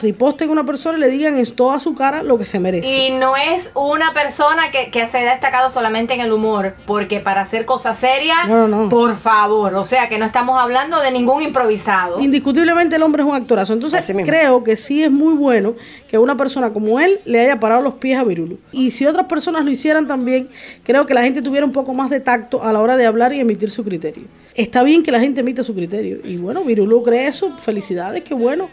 riposten a una persona y le digan en toda su cara lo que se merece. Y no es una persona que, que se ha destacado solamente en el humor, porque para hacer cosas serias, No, no, no. por favor, o sea que no estamos hablando de ningún improvisado. Indiscutiblemente el hombre es un actorazo. Entonces creo que sí es muy bueno que una persona como él le haya parado los pies a Virulo. Y si otras personas lo hicieran también, creo que la gente tuviera un poco más de tacto a la hora de hablar y emitir su criterio. Está bien que la gente emita su criterio. Y bueno, Virulo cree eso. Felicidades, qué bueno.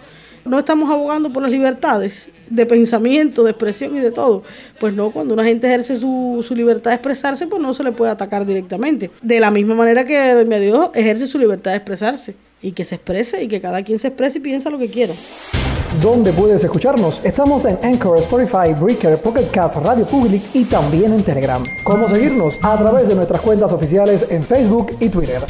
No estamos abogando por las libertades de pensamiento, de expresión y de todo. Pues no, cuando una gente ejerce su, su libertad de expresarse, pues no se le puede atacar directamente. De la misma manera que Doña Dios ejerce su libertad de expresarse. Y que se exprese y que cada quien se exprese y piensa lo que quiera. ¿Dónde puedes escucharnos? Estamos en Anchor, Spotify, Breaker, Pocket Cast, Radio Public y también en Telegram. ¿Cómo seguirnos? A través de nuestras cuentas oficiales en Facebook y Twitter.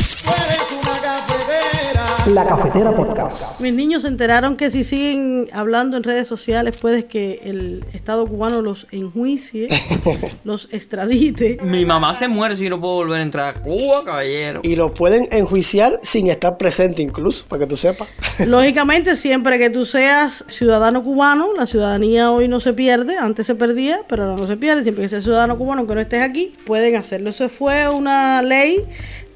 La Cafetera Podcast. Mis niños se enteraron que si siguen hablando en redes sociales puede que el Estado cubano los enjuicie, los extradite. Mi mamá se muere si no puedo volver a entrar a Cuba, caballero. Y lo pueden enjuiciar sin estar presente incluso, para que tú sepas. Lógicamente, siempre que tú seas ciudadano cubano, la ciudadanía hoy no se pierde, antes se perdía, pero ahora no se pierde. Siempre que seas ciudadano cubano, aunque no estés aquí, pueden hacerlo. Eso fue una ley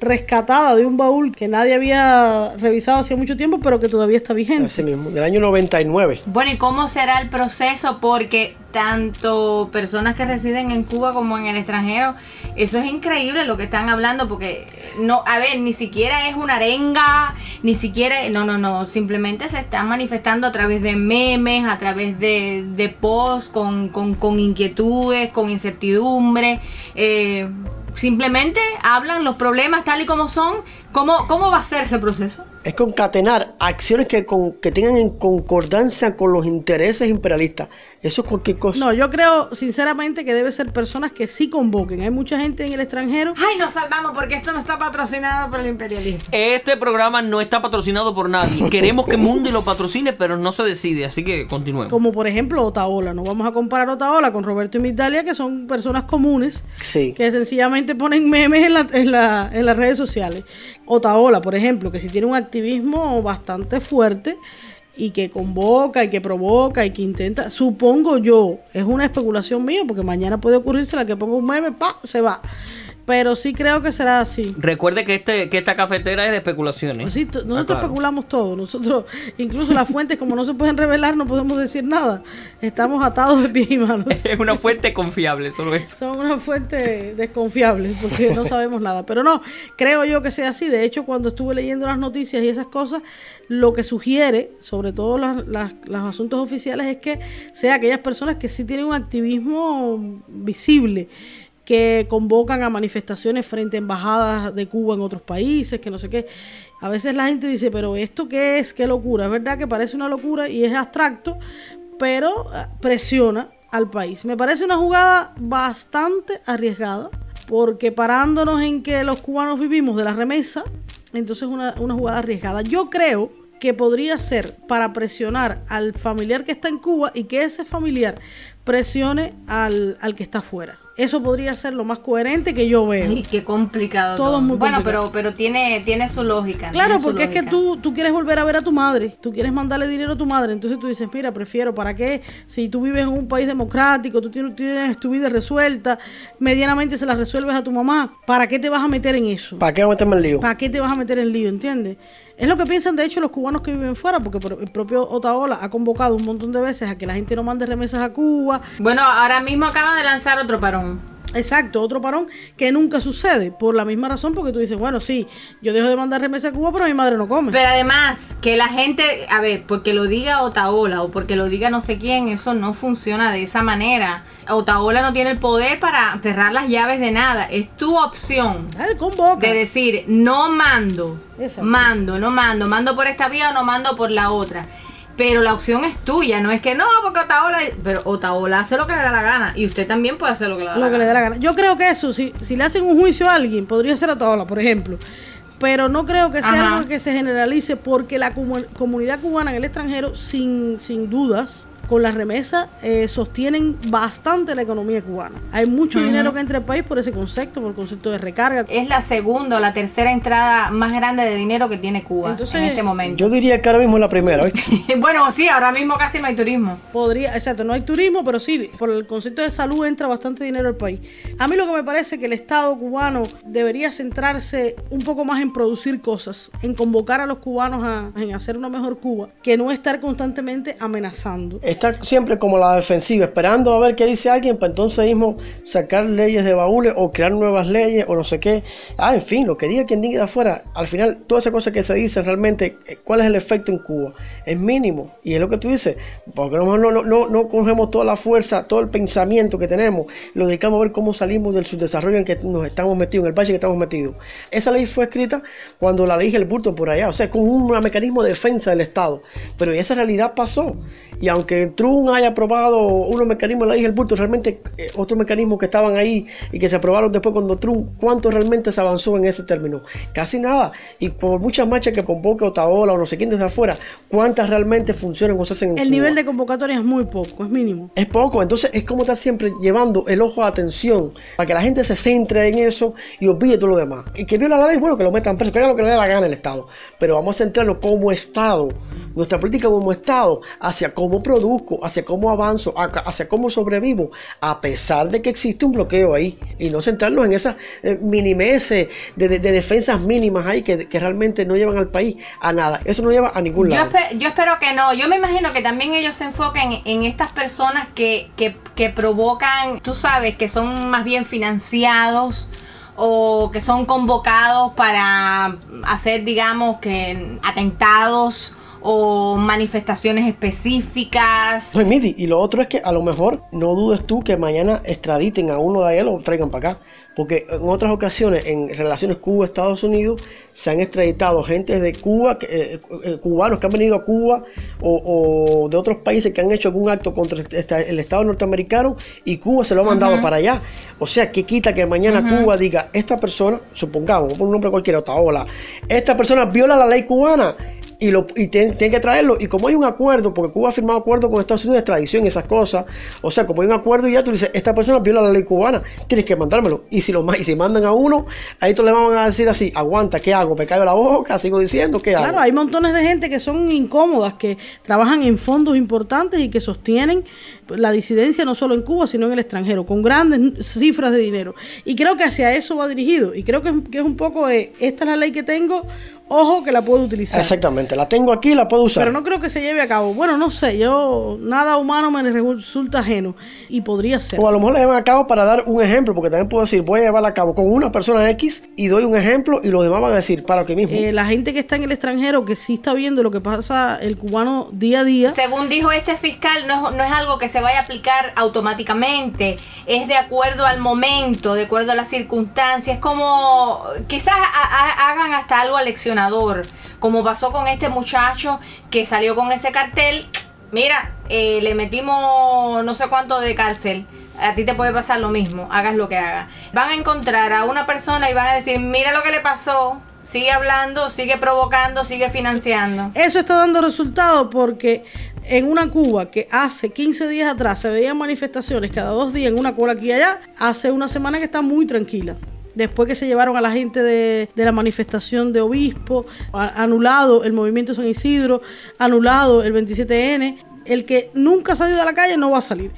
rescatada de un baúl que nadie había revisado hacía mucho tiempo, pero que todavía está vigente. Así mismo, del año 99. Bueno, ¿y cómo será el proceso? Porque tanto personas que residen en Cuba como en el extranjero, eso es increíble lo que están hablando, porque no, a ver, ni siquiera es una arenga, ni siquiera, no, no, no, simplemente se están manifestando a través de memes, a través de, de posts con, con, con inquietudes, con incertidumbre. eh, simplemente hablan los problemas tal y como son. ¿Cómo, cómo va a ser ese proceso? Es concatenar acciones que, con- que tengan en concordancia con los intereses imperialistas. Eso es cualquier cosa. No, yo creo sinceramente que debe ser personas que sí convoquen. Hay mucha gente en el extranjero. Ay, nos salvamos porque esto no está patrocinado por el imperialismo. Este programa no está patrocinado por nadie. Queremos que Mundi lo patrocine, pero no se decide, así que continuemos. Como por ejemplo Otaola. No vamos a comparar Otaola con Roberto y Migdalia, que son personas comunes Sí. que sencillamente ponen memes en, la- en la- en las redes sociales. Otaola, por ejemplo, que si tiene un activismo bastante fuerte y que convoca y que provoca y que intenta, supongo yo, es una especulación mía, porque mañana puede ocurrirse la que ponga un meme, pa, se va. Pero sí creo que será así. Recuerde que este que esta cafetera es de especulaciones. Pues sí, nosotros Ah, claro. especulamos todo. Nosotros, incluso las fuentes, como no se pueden revelar, no podemos decir nada. Estamos atados de pies y manos. Es una fuente confiable, solo eso. Son una fuente desconfiable porque no sabemos nada. Pero no, creo yo que sea así. De hecho, cuando estuve leyendo las noticias y esas cosas, lo que sugiere, sobre todo las- las- los asuntos oficiales, es que sea aquellas personas que sí tienen un activismo visible que convocan a manifestaciones frente a embajadas de Cuba en otros países, que no sé qué. A veces la gente dice, pero ¿esto qué es? ¿Qué locura? Es verdad que parece una locura y es abstracto, pero eh, presiona al país. Me parece una jugada bastante arriesgada, porque parándonos en que los cubanos vivimos de la remesa, entonces una, una jugada arriesgada. Yo creo que podría ser para presionar al familiar que está en Cuba y que ese familiar presione al, al que está afuera. Eso podría ser lo más coherente que yo veo. Ay, qué complicado. Todo es muy bueno, complicado. pero, pero tiene, tiene su lógica. Claro, su porque es que tú, tú quieres volver a ver a tu madre, tú quieres mandarle dinero a tu madre, entonces tú dices, mira, prefiero, ¿para qué? Si tú vives en un país democrático, tú tienes, tienes tu vida resuelta, medianamente se la resuelves a tu mamá, ¿para qué te vas a meter en eso? ¿Para qué meterme el lío? ¿Para qué te vas a meter en lío, entiendes? Es lo que piensan de hecho los cubanos que viven fuera, porque por- el propio Otaola ha convocado un montón de veces a que la gente no mande remesas a Cuba, Bueno, ahora mismo acaban de lanzar otro parón. Exacto, otro parón que nunca sucede, por la misma razón, porque tú dices, bueno, sí, yo dejo de mandar remesa a Cuba, pero mi madre no come. Pero además, que la gente, a ver, porque lo diga Otaola o porque lo diga no sé quién, eso no funciona de esa manera. Otaola no tiene el poder para cerrar las llaves de nada. Es tu opción Ah, él convoca. de decir, no mando, Exacto. mando, no mando, mando por esta vía o no mando por la otra. Pero la opción es tuya, no es que no, porque Otaola, pero Otaola hace lo que le da la gana y usted también puede hacer lo que le da la lo que le gana. dé la gana. Yo creo que eso, si, si le hacen un juicio a alguien, podría ser Otaola, por ejemplo. Pero no creo que sea Ajá. algo que se generalice porque la comu- comunidad cubana en el extranjero, sin, sin dudas, con la remesa eh, sostienen bastante la economía cubana. Hay mucho dinero que entra al país por ese concepto, por el concepto de recarga. Es la segunda o la tercera entrada más grande de dinero que tiene Cuba Entonces, en este momento. Yo diría que ahora mismo es la primera, bueno, sí, ahora mismo casi no hay turismo. Podría, exacto, no hay turismo, pero sí, por el concepto de salud entra bastante dinero al país. A mí lo que me parece que el Estado cubano debería centrarse un poco más en producir cosas, en convocar a los cubanos a, en hacer una mejor Cuba, que no estar constantemente amenazando. Estoy está siempre como la defensiva, esperando a ver qué dice alguien para entonces mismo sacar leyes de baúles o crear nuevas leyes o no sé qué. Ah, en fin, lo que diga quien diga de afuera, al final toda esa cosa que se dice realmente, eh, ¿cuál es el efecto en Cuba? Es mínimo. Y es lo que tú dices, porque no, no, no, no cogemos toda la fuerza, todo el pensamiento que tenemos, lo dedicamos a ver cómo salimos del subdesarrollo en que nos estamos metidos, en el bache que estamos metidos. Esa ley fue escrita cuando la ley bulto por allá, o sea, con un mecanismo de defensa del Estado. Pero esa realidad pasó. Y aunque Trump haya aprobado unos mecanismos de la ley el bulto, realmente eh, otros mecanismos que estaban ahí y que se aprobaron después cuando Trump, ¿cuánto realmente se avanzó en ese término? Casi nada. Y por muchas marchas que convoque Otaola o no sé quién desde afuera, ¿cuántas realmente funcionan o se hacen en El Cuba? nivel de convocatoria es muy poco, es mínimo. Es poco, entonces es como estar siempre llevando el ojo de atención para que la gente se centre en eso y olvide todo lo demás. Y que viola la ley, bueno, que lo metan preso, que haga lo que le dé la gana el Estado. Pero vamos a centrarnos como Estado, nuestra política como Estado, hacia cómo produzco, hacia cómo avanzo, hacia cómo sobrevivo, a pesar de que existe un bloqueo ahí. Y no centrarnos en esas eh, minimeses de, de- de defensas mínimas ahí que, que realmente no llevan al país a nada. Eso no lleva a ningún Yo, lado. yo espero que no. Yo me imagino que también ellos se enfoquen en estas personas que, que, que provocan, tú sabes, que son más bien financiados o que son convocados para hacer, digamos, que atentados o manifestaciones específicas. No, y Midi, y lo otro es que a lo mejor no dudes tú que mañana extraditen a uno de ellos o traigan para acá. Porque en otras ocasiones, en relaciones Cuba-Estados Unidos, se han extraditado gente de Cuba, que, eh, eh, cubanos que han venido a Cuba o, o de otros países que han hecho algún acto contra el Estado norteamericano y Cuba se lo ha mandado para allá. O sea, que quita que mañana Cuba diga, esta persona, supongamos, por un nombre cualquiera, Otaola, esta persona viola la ley cubana y, lo, y tienen, tienen que traerlo. Y como hay un acuerdo, porque Cuba ha firmado acuerdo con Estados Unidos de extradición y esas cosas, o sea, como hay un acuerdo y ya tú dices, esta persona viola la ley cubana, tienes que mandármelo. Y si lo y si mandan a uno, ahí tú le van a decir así, aguanta, ¿qué hago? ¿Me caigo la boca? ¿Sigo diciendo qué hago? Claro, hay montones de gente que son incómodas, que trabajan en fondos importantes y que sostienen la disidencia no solo en Cuba, sino en el extranjero, con grandes cifras de dinero. Y creo que hacia eso va dirigido. Y creo que, que es un poco de, esta es la ley que tengo, ojo que la puedo utilizar. Exactamente, la tengo aquí, la puedo usar. Pero no creo que se lleve a cabo. Bueno, no sé, yo nada humano me resulta ajeno y podría ser. O a lo mejor la llevan a cabo para dar un ejemplo, porque también puedo decir, voy a llevarla a cabo con una persona X y doy un ejemplo y los demás van a decir, para aquí mismo. Eh, la gente que está en el extranjero, que sí está viendo lo que pasa el cubano día a día, Según dijo este fiscal, no es, no es algo que se vaya a aplicar automáticamente, es de acuerdo al momento, de acuerdo a las circunstancias, como quizás ha- ha- hagan hasta algo aleccionador, como pasó con este muchacho que salió con ese cartel, mira, eh, le metimos no sé cuánto de cárcel. A ti te puede pasar lo mismo, hagas lo que hagas. Van a encontrar a una persona y van a decir, mira lo que le pasó, sigue hablando, sigue provocando, sigue financiando. Eso está dando resultados porque en una Cuba que hace 15 días atrás se veían manifestaciones cada dos días en una cola aquí y allá, hace una semana que está muy tranquila. Después que se llevaron a la gente de, de la manifestación de obispo, anulado el movimiento San Isidro, anulado el 27N, el que nunca ha salido a la calle no va a salir.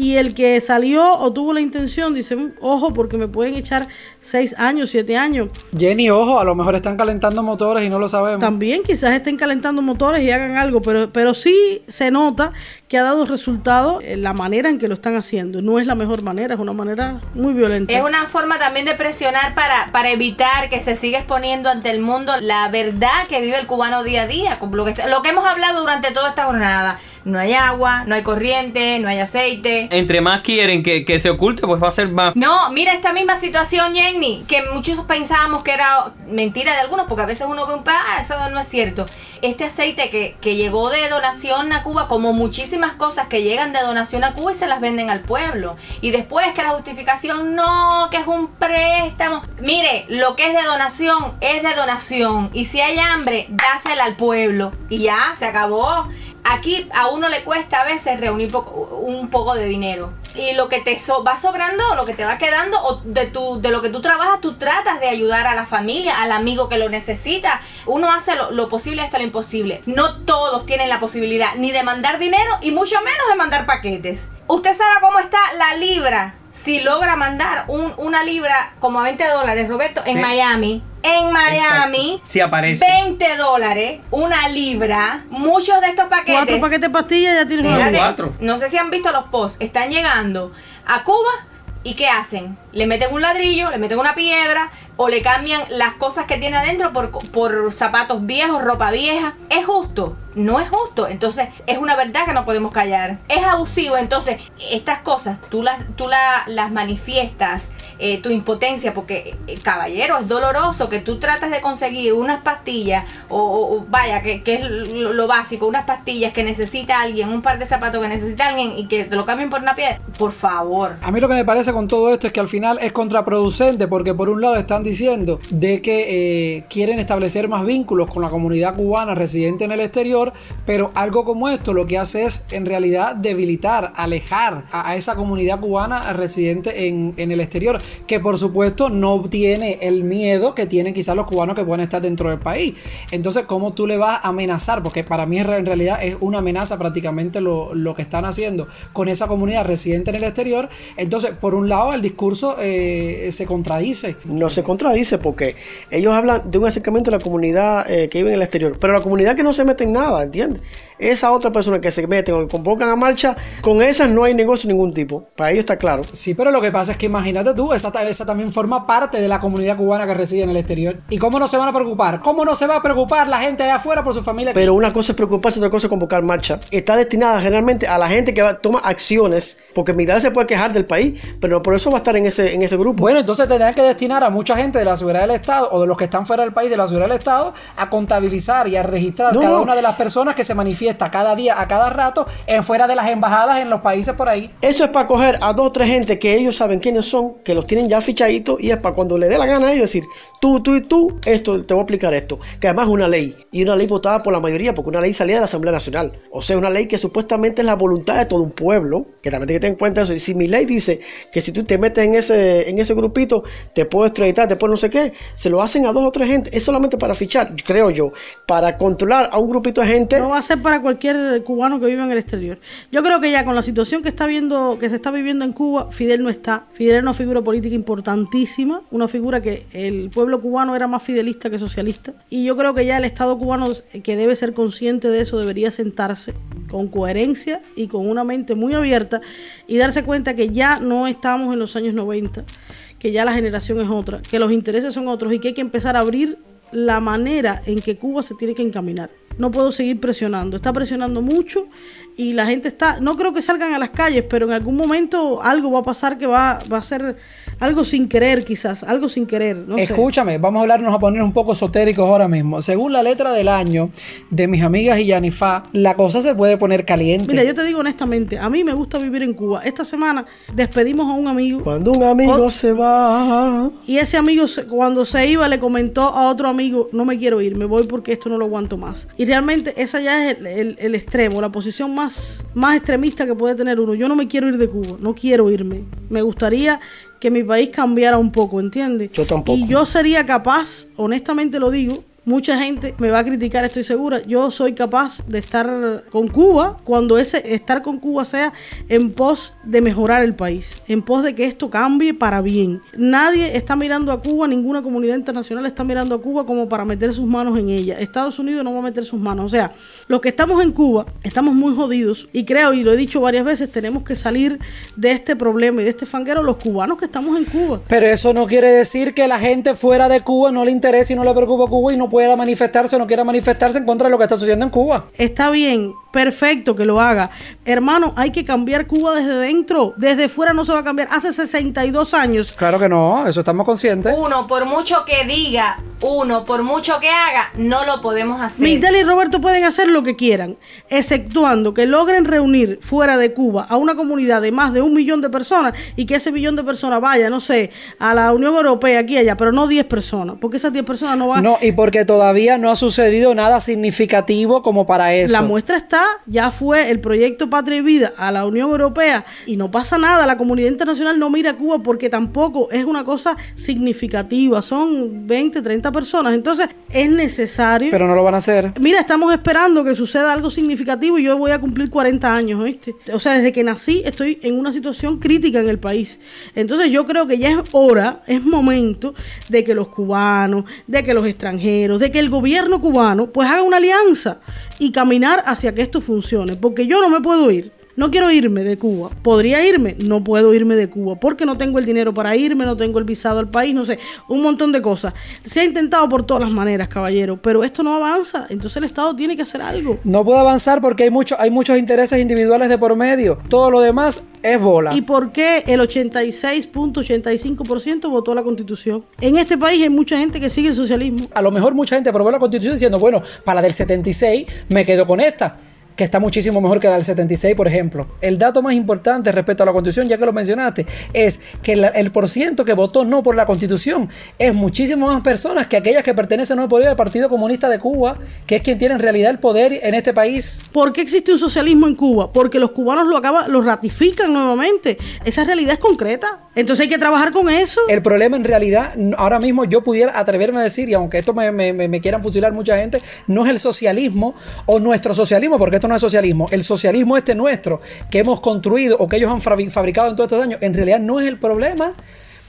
Y el que salió o tuvo la intención dice, "Mm, ojo, porque me pueden echar 6 años, 7 años. Jenny, ojo, a lo mejor están calentando motores y no lo sabemos. También quizás estén calentando motores y hagan algo, pero, pero sí se nota que ha dado resultado la manera en que lo están haciendo. No es la mejor manera, es una manera muy violenta. Es una forma también de presionar para, para evitar que se siga exponiendo ante el mundo la verdad que vive el cubano día a día, lo que, lo que hemos hablado durante toda esta jornada. No hay agua, no hay corriente, no hay aceite. Entre más quieren que, que se oculte, pues va a ser más. No, mira esta misma situación, Jenny, que muchos pensábamos que era mentira de algunos, porque a veces uno ve un pa, ah, eso no es cierto. Este aceite que, que llegó de donación a Cuba, como muchísimas cosas que llegan de donación a Cuba y se las venden al pueblo. Y después que la justificación, no, que es un préstamo. Mire, lo que es de donación es de donación. Y si hay hambre, dásela al pueblo. Y ya, se acabó. Aquí a uno le cuesta a veces reunir un poco de dinero. Y lo que te so- va sobrando, lo que te va quedando, o de, tu, de lo que tú trabajas, tú tratas de ayudar a la familia, al amigo que lo necesita. Uno hace lo, lo posible hasta lo imposible. No todos tienen la posibilidad ni de mandar dinero y mucho menos de mandar paquetes. Usted sabe cómo está la libra. Si logra mandar un- una libra como a 20 dólares, Roberto, en Sí. Miami. En Miami. Sí aparece. 20 dólares, una libra. Muchos de estos paquetes. Cuatro paquetes de pastillas ya. Espérate, Cuatro. No sé si han visto los posts. Están llegando a Cuba y ¿qué hacen? Le meten un ladrillo, le meten una piedra o le cambian las cosas que tiene adentro por, por zapatos viejos, ropa vieja. ¿Es justo? No es justo. Entonces es una verdad que no podemos callar. Es abusivo. Entonces estas cosas tú las, tú la- las manifiestas. Eh, tu impotencia, porque eh, caballero, es doloroso que tú trates de conseguir unas pastillas, o, vaya, que, que es lo, lo básico, unas pastillas que necesita alguien, un par de zapatos que necesita alguien y que te lo cambien por una piedra. Por favor. A mí lo que me parece con todo esto es que al final es contraproducente porque por un lado están diciendo de que eh, quieren establecer más vínculos con la comunidad cubana residente en el exterior, pero algo como esto lo que hace es en realidad debilitar, alejar a, a esa comunidad cubana residente en, en el exterior, que por supuesto no tiene el miedo que tienen quizás los cubanos que pueden estar dentro del país. Entonces, ¿cómo tú le vas a amenazar? Porque para mí en re- en realidad es una amenaza prácticamente lo, lo que están haciendo con esa comunidad residente en el exterior. Entonces, por un lado, el discurso eh, se contradice. No se contradice porque ellos hablan de un acercamiento a la comunidad eh, que vive en el exterior, pero la comunidad que no se mete en nada, ¿entiendes? Esa otra persona que se mete o que convocan a marcha, con esas no hay negocio de ningún tipo. Para ellos está claro. Sí, pero lo que pasa es que imagínate tú, esa, esa también forma parte de la comunidad cubana que reside en el exterior. ¿Y cómo no se van a preocupar? ¿Cómo no se va a preocupar la gente allá afuera por su familia? Pero una cosa es preocuparse, otra cosa es convocar marcha. Está destinada generalmente a la gente que va- toma acciones, porque Miguel se puede quejar del país, pero por eso va a estar en ese, en ese grupo. Bueno, entonces tendrán que destinar a mucha gente de la seguridad del Estado o de los que están fuera del país de la seguridad del Estado a contabilizar y a registrar No, cada no. una de las personas que se manifiesta cada día, a cada rato, en fuera de las embajadas en los países por ahí. Eso es para coger a dos o tres gente que ellos saben quiénes son, que los tienen ya fichaditos, y es para cuando le dé la gana a ellos decir, tú, tú y tú, esto, te voy a aplicar esto. Que además es una ley, y una ley votada por la mayoría, porque una ley salida de la Asamblea Nacional. O sea, una ley que supuestamente es la voluntad de todo un pueblo, que también hay que tener en cuenta eso. Y si mi ley dice que si tú te metes en ese, en ese grupito, te puedes extraditar, te puedes no sé qué, se lo hacen a dos o tres gente, es solamente para fichar, creo yo, para controlar a un grupito de gente. No va a ser para cualquier cubano que viva en el exterior. Yo creo que ya con la situación que está viendo, que se está viviendo en Cuba, Fidel no está. Fidel una figura política importantísima, una figura que el pueblo cubano era más fidelista que socialista. Y yo creo que ya el Estado cubano, que debe ser consciente de eso, debería sentarse con coherencia y con una mente muy abierta y darse cuenta que ya no estamos en los años 90, que ya la generación es otra, que los intereses son otros y que hay que empezar a abrir la manera en que Cuba se tiene que encaminar. No puedo seguir presionando, está presionando mucho y la gente está, no creo que salgan a las calles, pero en algún momento algo va a pasar que va, va a ser algo sin querer quizás, algo sin querer, no sé. Escúchame, vamos a hablarnos a poner un poco esotéricos ahora mismo. Según la letra del año de mis amigas y Yanifá, la cosa se puede poner caliente. Mira, yo te digo honestamente, a mí me gusta vivir en Cuba. Esta semana despedimos a un amigo Cuando un amigo se va. y ese amigo se- cuando se iba le comentó a otro amigo, no me quiero ir, me voy porque esto no lo aguanto más. Y realmente esa ya es el, el- el extremo, la posición más, más extremista que puede tener uno. Yo no me quiero ir de Cuba, no quiero irme. Me gustaría que mi país cambiara un poco, ¿entiendes? Yo tampoco. Y yo sería capaz, honestamente lo digo, mucha gente me va a criticar, estoy segura. Yo soy capaz de estar con Cuba cuando ese estar con Cuba sea en pos de mejorar el país, en pos de que esto cambie para bien. Nadie está mirando a Cuba, ninguna comunidad internacional está mirando a Cuba como para meter sus manos en ella. Estados Unidos no va a meter sus manos. O sea, los que estamos en Cuba estamos muy jodidos y creo, y lo he dicho varias veces, tenemos que salir de este problema y de este fanguero los cubanos que estamos en Cuba. Pero eso no quiere decir que la gente fuera de Cuba no le interese y no le preocupa Cuba y no pueda manifestarse o no quiera manifestarse en contra de lo que está sucediendo en Cuba. Está bien, perfecto que lo haga. Hermano, hay que cambiar Cuba desde dentro. Desde fuera no se va a cambiar. Hace 62 años. Claro que no, eso estamos conscientes. Uno, por mucho que diga, uno, por mucho que haga, no lo podemos hacer. Miguel y Roberto pueden hacer lo que quieran, exceptuando que logren reunir fuera de Cuba a una comunidad de más de un millón de personas y que ese millón de personas vaya, no sé, a la Unión Europea, aquí y allá, pero no 10 personas, porque esas 10 personas no van. No, y porque todavía no ha sucedido nada significativo como para eso. La muestra está, ya fue el proyecto Patria y Vida a la Unión Europea y no pasa nada, la comunidad internacional no mira a Cuba porque tampoco es una cosa significativa, son 20, 30 40 personas. Entonces, es necesario. Pero no lo van a hacer. Mira, estamos esperando que suceda algo significativo y yo voy a cumplir 40 años, ¿viste? O sea, desde que nací estoy en una situación crítica en el país. Entonces yo creo que ya es hora, es momento de que los cubanos, de que los extranjeros, de que el gobierno cubano pues haga una alianza y caminar hacia que esto funcione. Porque yo no me puedo ir. No quiero irme de Cuba. ¿Podría irme? No puedo irme de Cuba porque no tengo el dinero para irme, no tengo el visado al país, no sé, un montón de cosas. Se ha intentado por todas las maneras, caballero, pero esto no avanza. Entonces el Estado tiene que hacer algo. No puede avanzar porque hay, mucho, hay muchos intereses individuales de por medio. Todo lo demás es bola. ¿Y por qué el 86.85% votó la constitución? En este país hay mucha gente que sigue el socialismo. A lo mejor mucha gente aprobó la constitución diciendo, bueno, para la del 76 me quedo con esta. Que está muchísimo mejor que la del 76, por ejemplo. El dato más importante respecto a la Constitución, ya que lo mencionaste, es que la- el por ciento que votó no por la Constitución es muchísimo más personas que aquellas que pertenecen al poder del Partido Comunista de Cuba, que es quien tiene en realidad el poder en este país. ¿Por qué existe un socialismo en Cuba? Porque los cubanos lo acaba, lo ratifican nuevamente. Esa realidad es concreta. Entonces hay que trabajar con eso. El problema en realidad, ahora mismo yo pudiera atreverme a decir, y aunque esto me- me quieran fusilar mucha gente, no es el socialismo o nuestro socialismo, porque esto no es socialismo. El socialismo este nuestro, que hemos construido o que ellos han fabri- fabricado en todos estos años, en realidad no es el problema.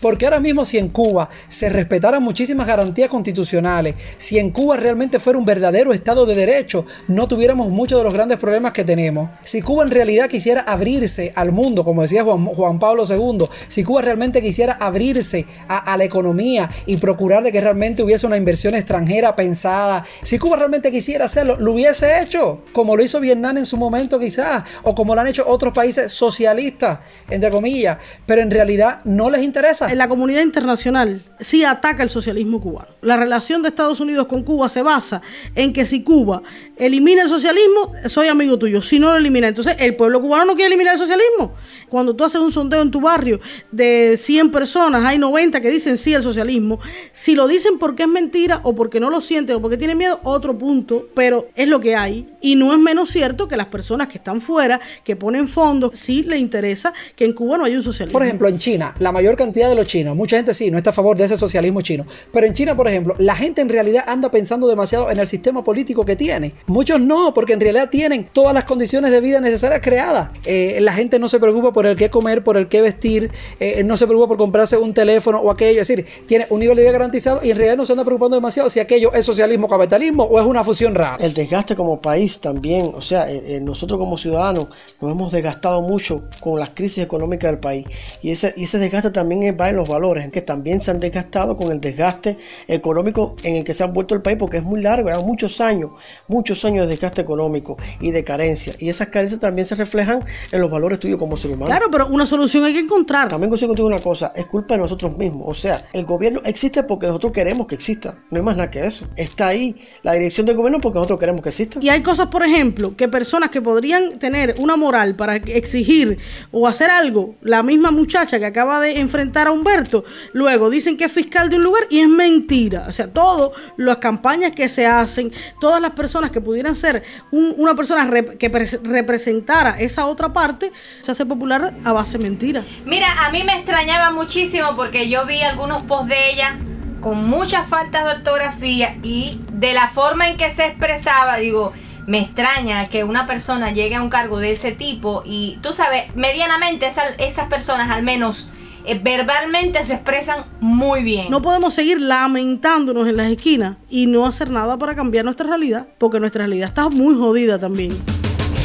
Porque ahora mismo si en Cuba se respetaran muchísimas garantías constitucionales, si en Cuba realmente fuera un verdadero Estado de Derecho, no tuviéramos muchos de los grandes problemas que tenemos. Si Cuba en realidad quisiera abrirse al mundo, como decía Juan, Pablo II, si Cuba realmente quisiera abrirse a, a la economía y procurar de que realmente hubiese una inversión extranjera pensada, si Cuba realmente quisiera hacerlo, lo hubiese hecho, como lo hizo Vietnam en su momento quizás, o como lo han hecho otros países socialistas, entre comillas, pero en realidad no les interesa. En la comunidad internacional sí ataca el socialismo cubano. La relación de Estados Unidos con Cuba se basa en que si Cuba elimina el socialismo, soy amigo tuyo. Si no lo elimina, entonces el pueblo cubano no quiere eliminar el socialismo. Cuando tú haces un sondeo en tu barrio de 100 personas, hay 90 que dicen sí al socialismo. Si lo dicen porque es mentira o porque no lo sienten o porque tienen miedo, otro punto, pero es lo que hay. Y no es menos cierto que las personas que están fuera, que ponen fondos, sí le interesa que en Cuba no haya un socialismo. Por ejemplo, en China, la mayor cantidad de los chinos, mucha gente sí, no está a favor de ese socialismo chino, pero en China, por ejemplo, la gente en realidad anda pensando demasiado en el sistema político que tiene. Muchos no, porque en realidad tienen todas las condiciones de vida necesarias creadas. Eh, la gente no se preocupa por el qué comer, por el qué vestir, eh, no se preocupa por comprarse un teléfono o aquello, es decir, tiene un nivel de vida garantizado y en realidad no se anda preocupando demasiado si aquello es socialismo o capitalismo o es una fusión rara. El desgaste como país también, o sea, eh, nosotros como ciudadanos nos hemos desgastado mucho con las crisis económicas del país y ese, y ese desgaste también va en los valores, en que también se han desgastado con el desgaste económico en el que se ha vuelto el país porque es muy largo, hay muchos años, muchos años de desgaste económico y de carencia y esas carencias también se reflejan en los valores tuyos como ser humano. Claro, pero una solución hay que encontrar. También consigo contigo una cosa, es culpa de nosotros mismos. O sea, el gobierno existe porque nosotros queremos que exista. No hay más nada que eso. Está ahí la dirección del gobierno porque nosotros queremos que exista. Y hay cosas, por ejemplo, que personas que podrían tener una moral para exigir o hacer algo, la misma muchacha que acaba de enfrentar a Humberto, luego dicen que es fiscal de un lugar y es mentira. O sea, todas las campañas que se hacen, todas las personas que pudieran ser un- una persona que pres- representara esa otra parte, se hace popular a base de mentiras. Mira, a mí me extrañaba muchísimo porque yo vi algunos posts de ella con muchas faltas de ortografía y de la forma en que se expresaba, digo, me extraña que una persona llegue a un cargo de ese tipo y tú sabes, medianamente esa- esas personas al menos eh, verbalmente se expresan muy bien. No podemos seguir lamentándonos en las esquinas y no hacer nada para cambiar nuestra realidad, porque nuestra realidad está muy jodida también.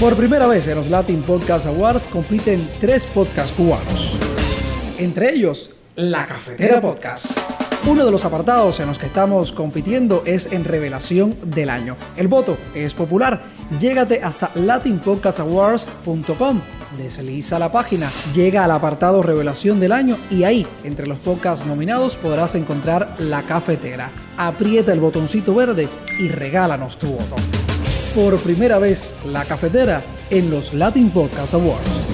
Por primera vez en los Latin Podcast Awards compiten tres podcasts cubanos. Entre ellos, La Cafetera Podcast. Uno de los apartados en los que estamos compitiendo es en Revelación del Año. El voto es popular. Llégate hasta latinpodcastawards.com. Desliza la página, llega al apartado Revelación del Año y ahí, entre los podcasts nominados, podrás encontrar La Cafetera. Aprieta el botoncito verde y regálanos tu voto por primera vez la cafetera en los Latin Podcast Awards.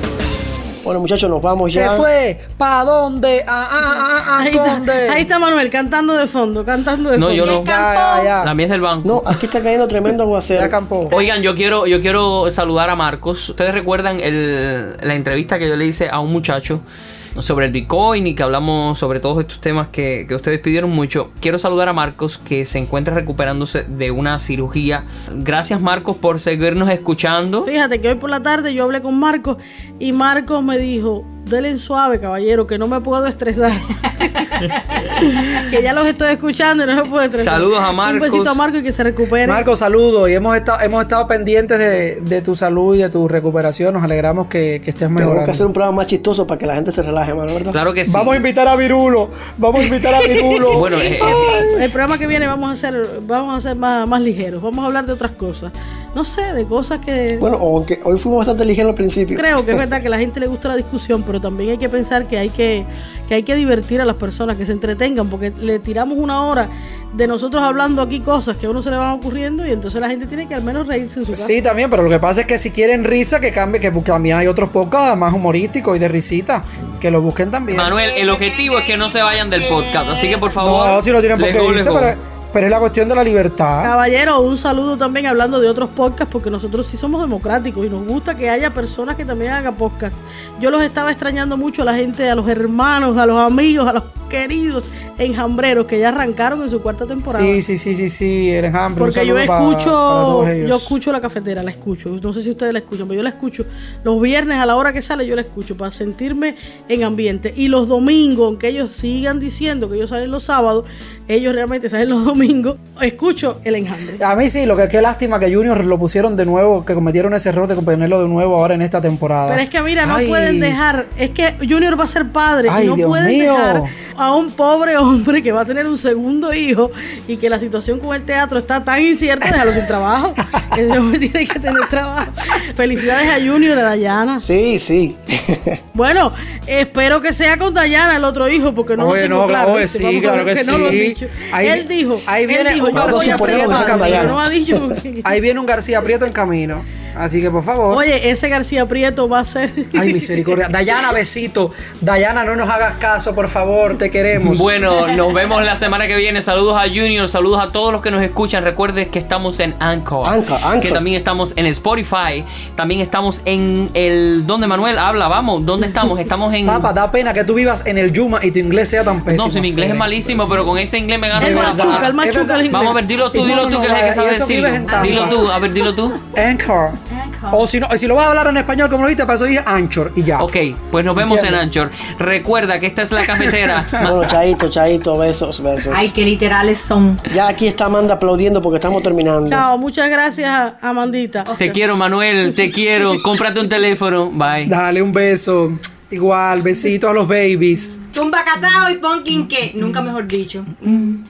Bueno, muchachos, nos vamos ya. Se fue. ¿Pa dónde? Ah, ah, ah, ah, Ahí ¿dónde? está, ahí está Manuel cantando de fondo, cantando de No, fondo. yo no. Ya, ya, ya. La mía es del banco. No, aquí está cayendo tremendo aguacero. Campó. Oigan, yo quiero, yo quiero saludar a Marcos. Ustedes recuerdan el- la entrevista que yo le hice a un muchacho sobre el Bitcoin y que hablamos sobre todos estos temas que, que ustedes pidieron mucho, quiero saludar a Marcos que se encuentra recuperándose de una cirugía. Gracias Marcos por seguirnos escuchando. Fíjate que hoy por la tarde yo hablé con Marcos y Marcos me dijo, denle suave, caballero, que no me puedo estresar. que ya los estoy escuchando y no me puedo estresar. Saludos a Un Marcos. besito a Marcos y que se recupere. Marco, saludos. Y hemos estado, hemos estado pendientes de, de tu salud y de tu recuperación. Nos alegramos que, que estés Tenemos mejorando. que hacer un programa más chistoso para que la gente se relaje, mano, ¿verdad? Claro que sí. Vamos a invitar a Virulo. Vamos a invitar a Virulo. Bueno, eh, El programa que viene vamos a hacer, vamos a ser más, más ligeros, vamos a hablar de otras cosas. No sé, de cosas que Bueno, aunque hoy fuimos bastante ligeros al principio. creo que es verdad que a la gente le gusta la discusión, pero también hay que pensar que hay que, que hay que divertir a las personas, que se entretengan, porque le tiramos una hora de nosotros hablando aquí cosas que a uno se le van ocurriendo y entonces la gente tiene que al menos reírse en su casa. Sí, también, pero lo que pasa es que si quieren risa, que cambie, que también hay otros podcasts más humorísticos y de risita, que lo busquen también. Manuel, el objetivo es que no se vayan del podcast, así que por favor. no, si no tienen por qué irse, pero, pero es la cuestión de la libertad. Caballero, un saludo también hablando de otros podcasts, porque nosotros sí somos democráticos y nos gusta que haya personas que también hagan podcasts. Yo los estaba extrañando mucho a la gente, a los hermanos, a los amigos, a los queridos enjambreros que ya arrancaron en su cuarta temporada. Sí, sí, sí, sí, sí, eres hambre. un Porque yo escucho, para yo escucho la cafetera, la escucho. No sé si ustedes la escuchan, pero yo la escucho. Los viernes a la hora que sale yo la escucho para sentirme en ambiente. Y los domingos, aunque ellos sigan diciendo que ellos salen los sábados, ellos realmente salen los domingos, escucho el enjambre. A mí sí, lo que qué lástima que Junior lo pusieron de nuevo, que cometieron ese error de ponerlo de nuevo ahora en esta temporada. Pero es que mira, no Ay. pueden dejar, es que Junior va a ser padre Ay, y no Dios pueden mío. dejar a un pobre hombre que va a tener un segundo hijo y que la situación con el teatro está tan incierta, déjalo sin trabajo. Ese hombre tiene que tener trabajo. Felicidades a Junior y a Dayana. Sí, sí. Bueno, espero que sea con Dayana el otro hijo, porque no Oye, lo tengo no, claro. oye, claro que no lo han dicho. Ahí él dijo, ahí viene un García Prieto, padre, saca pero Dayana. no ha dicho que- Ahí viene un García Prieto en camino. Así que por favor. Oye, ese García Prieto va a ser. Ay, misericordia. Dayana, besito. Dayana, no nos hagas caso, por favor, te queremos. Bueno, nos vemos la semana que viene. Saludos a Junior, saludos a todos los que nos escuchan. Recuerden que estamos en Anchor, Anchor, Anchor. que también estamos en Spotify, también estamos en el donde Manuel habla, vamos, ¿dónde estamos? Estamos en Papá, da pena que tú vivas en el Yuma y tu inglés sea tan pésimo. No, si mi inglés es malísimo, pero con ese inglés me gano El machuca, el machuca Es verdad. el inglés. Vamos a ver, dilo tú, dilo no, tú no, que eres el que sabe decirlo. Tampa. Dilo tú, a ver, dilo tú. Anchor. O si no, si lo vas a hablar en español como lo dijiste, para eso dije Anchor y ya. Ok, pues nos vemos en. Anchor. Recuerda que esta es la cafetera. Bueno, chaito, chaito, besos, besos. Ay, qué literales son. Ya aquí está Amanda aplaudiendo porque estamos terminando. Chao, muchas gracias, Amandita. Te quiero, Manuel, te quiero. Cómprate un teléfono. Bye. Dale un beso. Igual, besito a los babies. Tumba catao y pon quinqué. Nunca mejor dicho. Mm.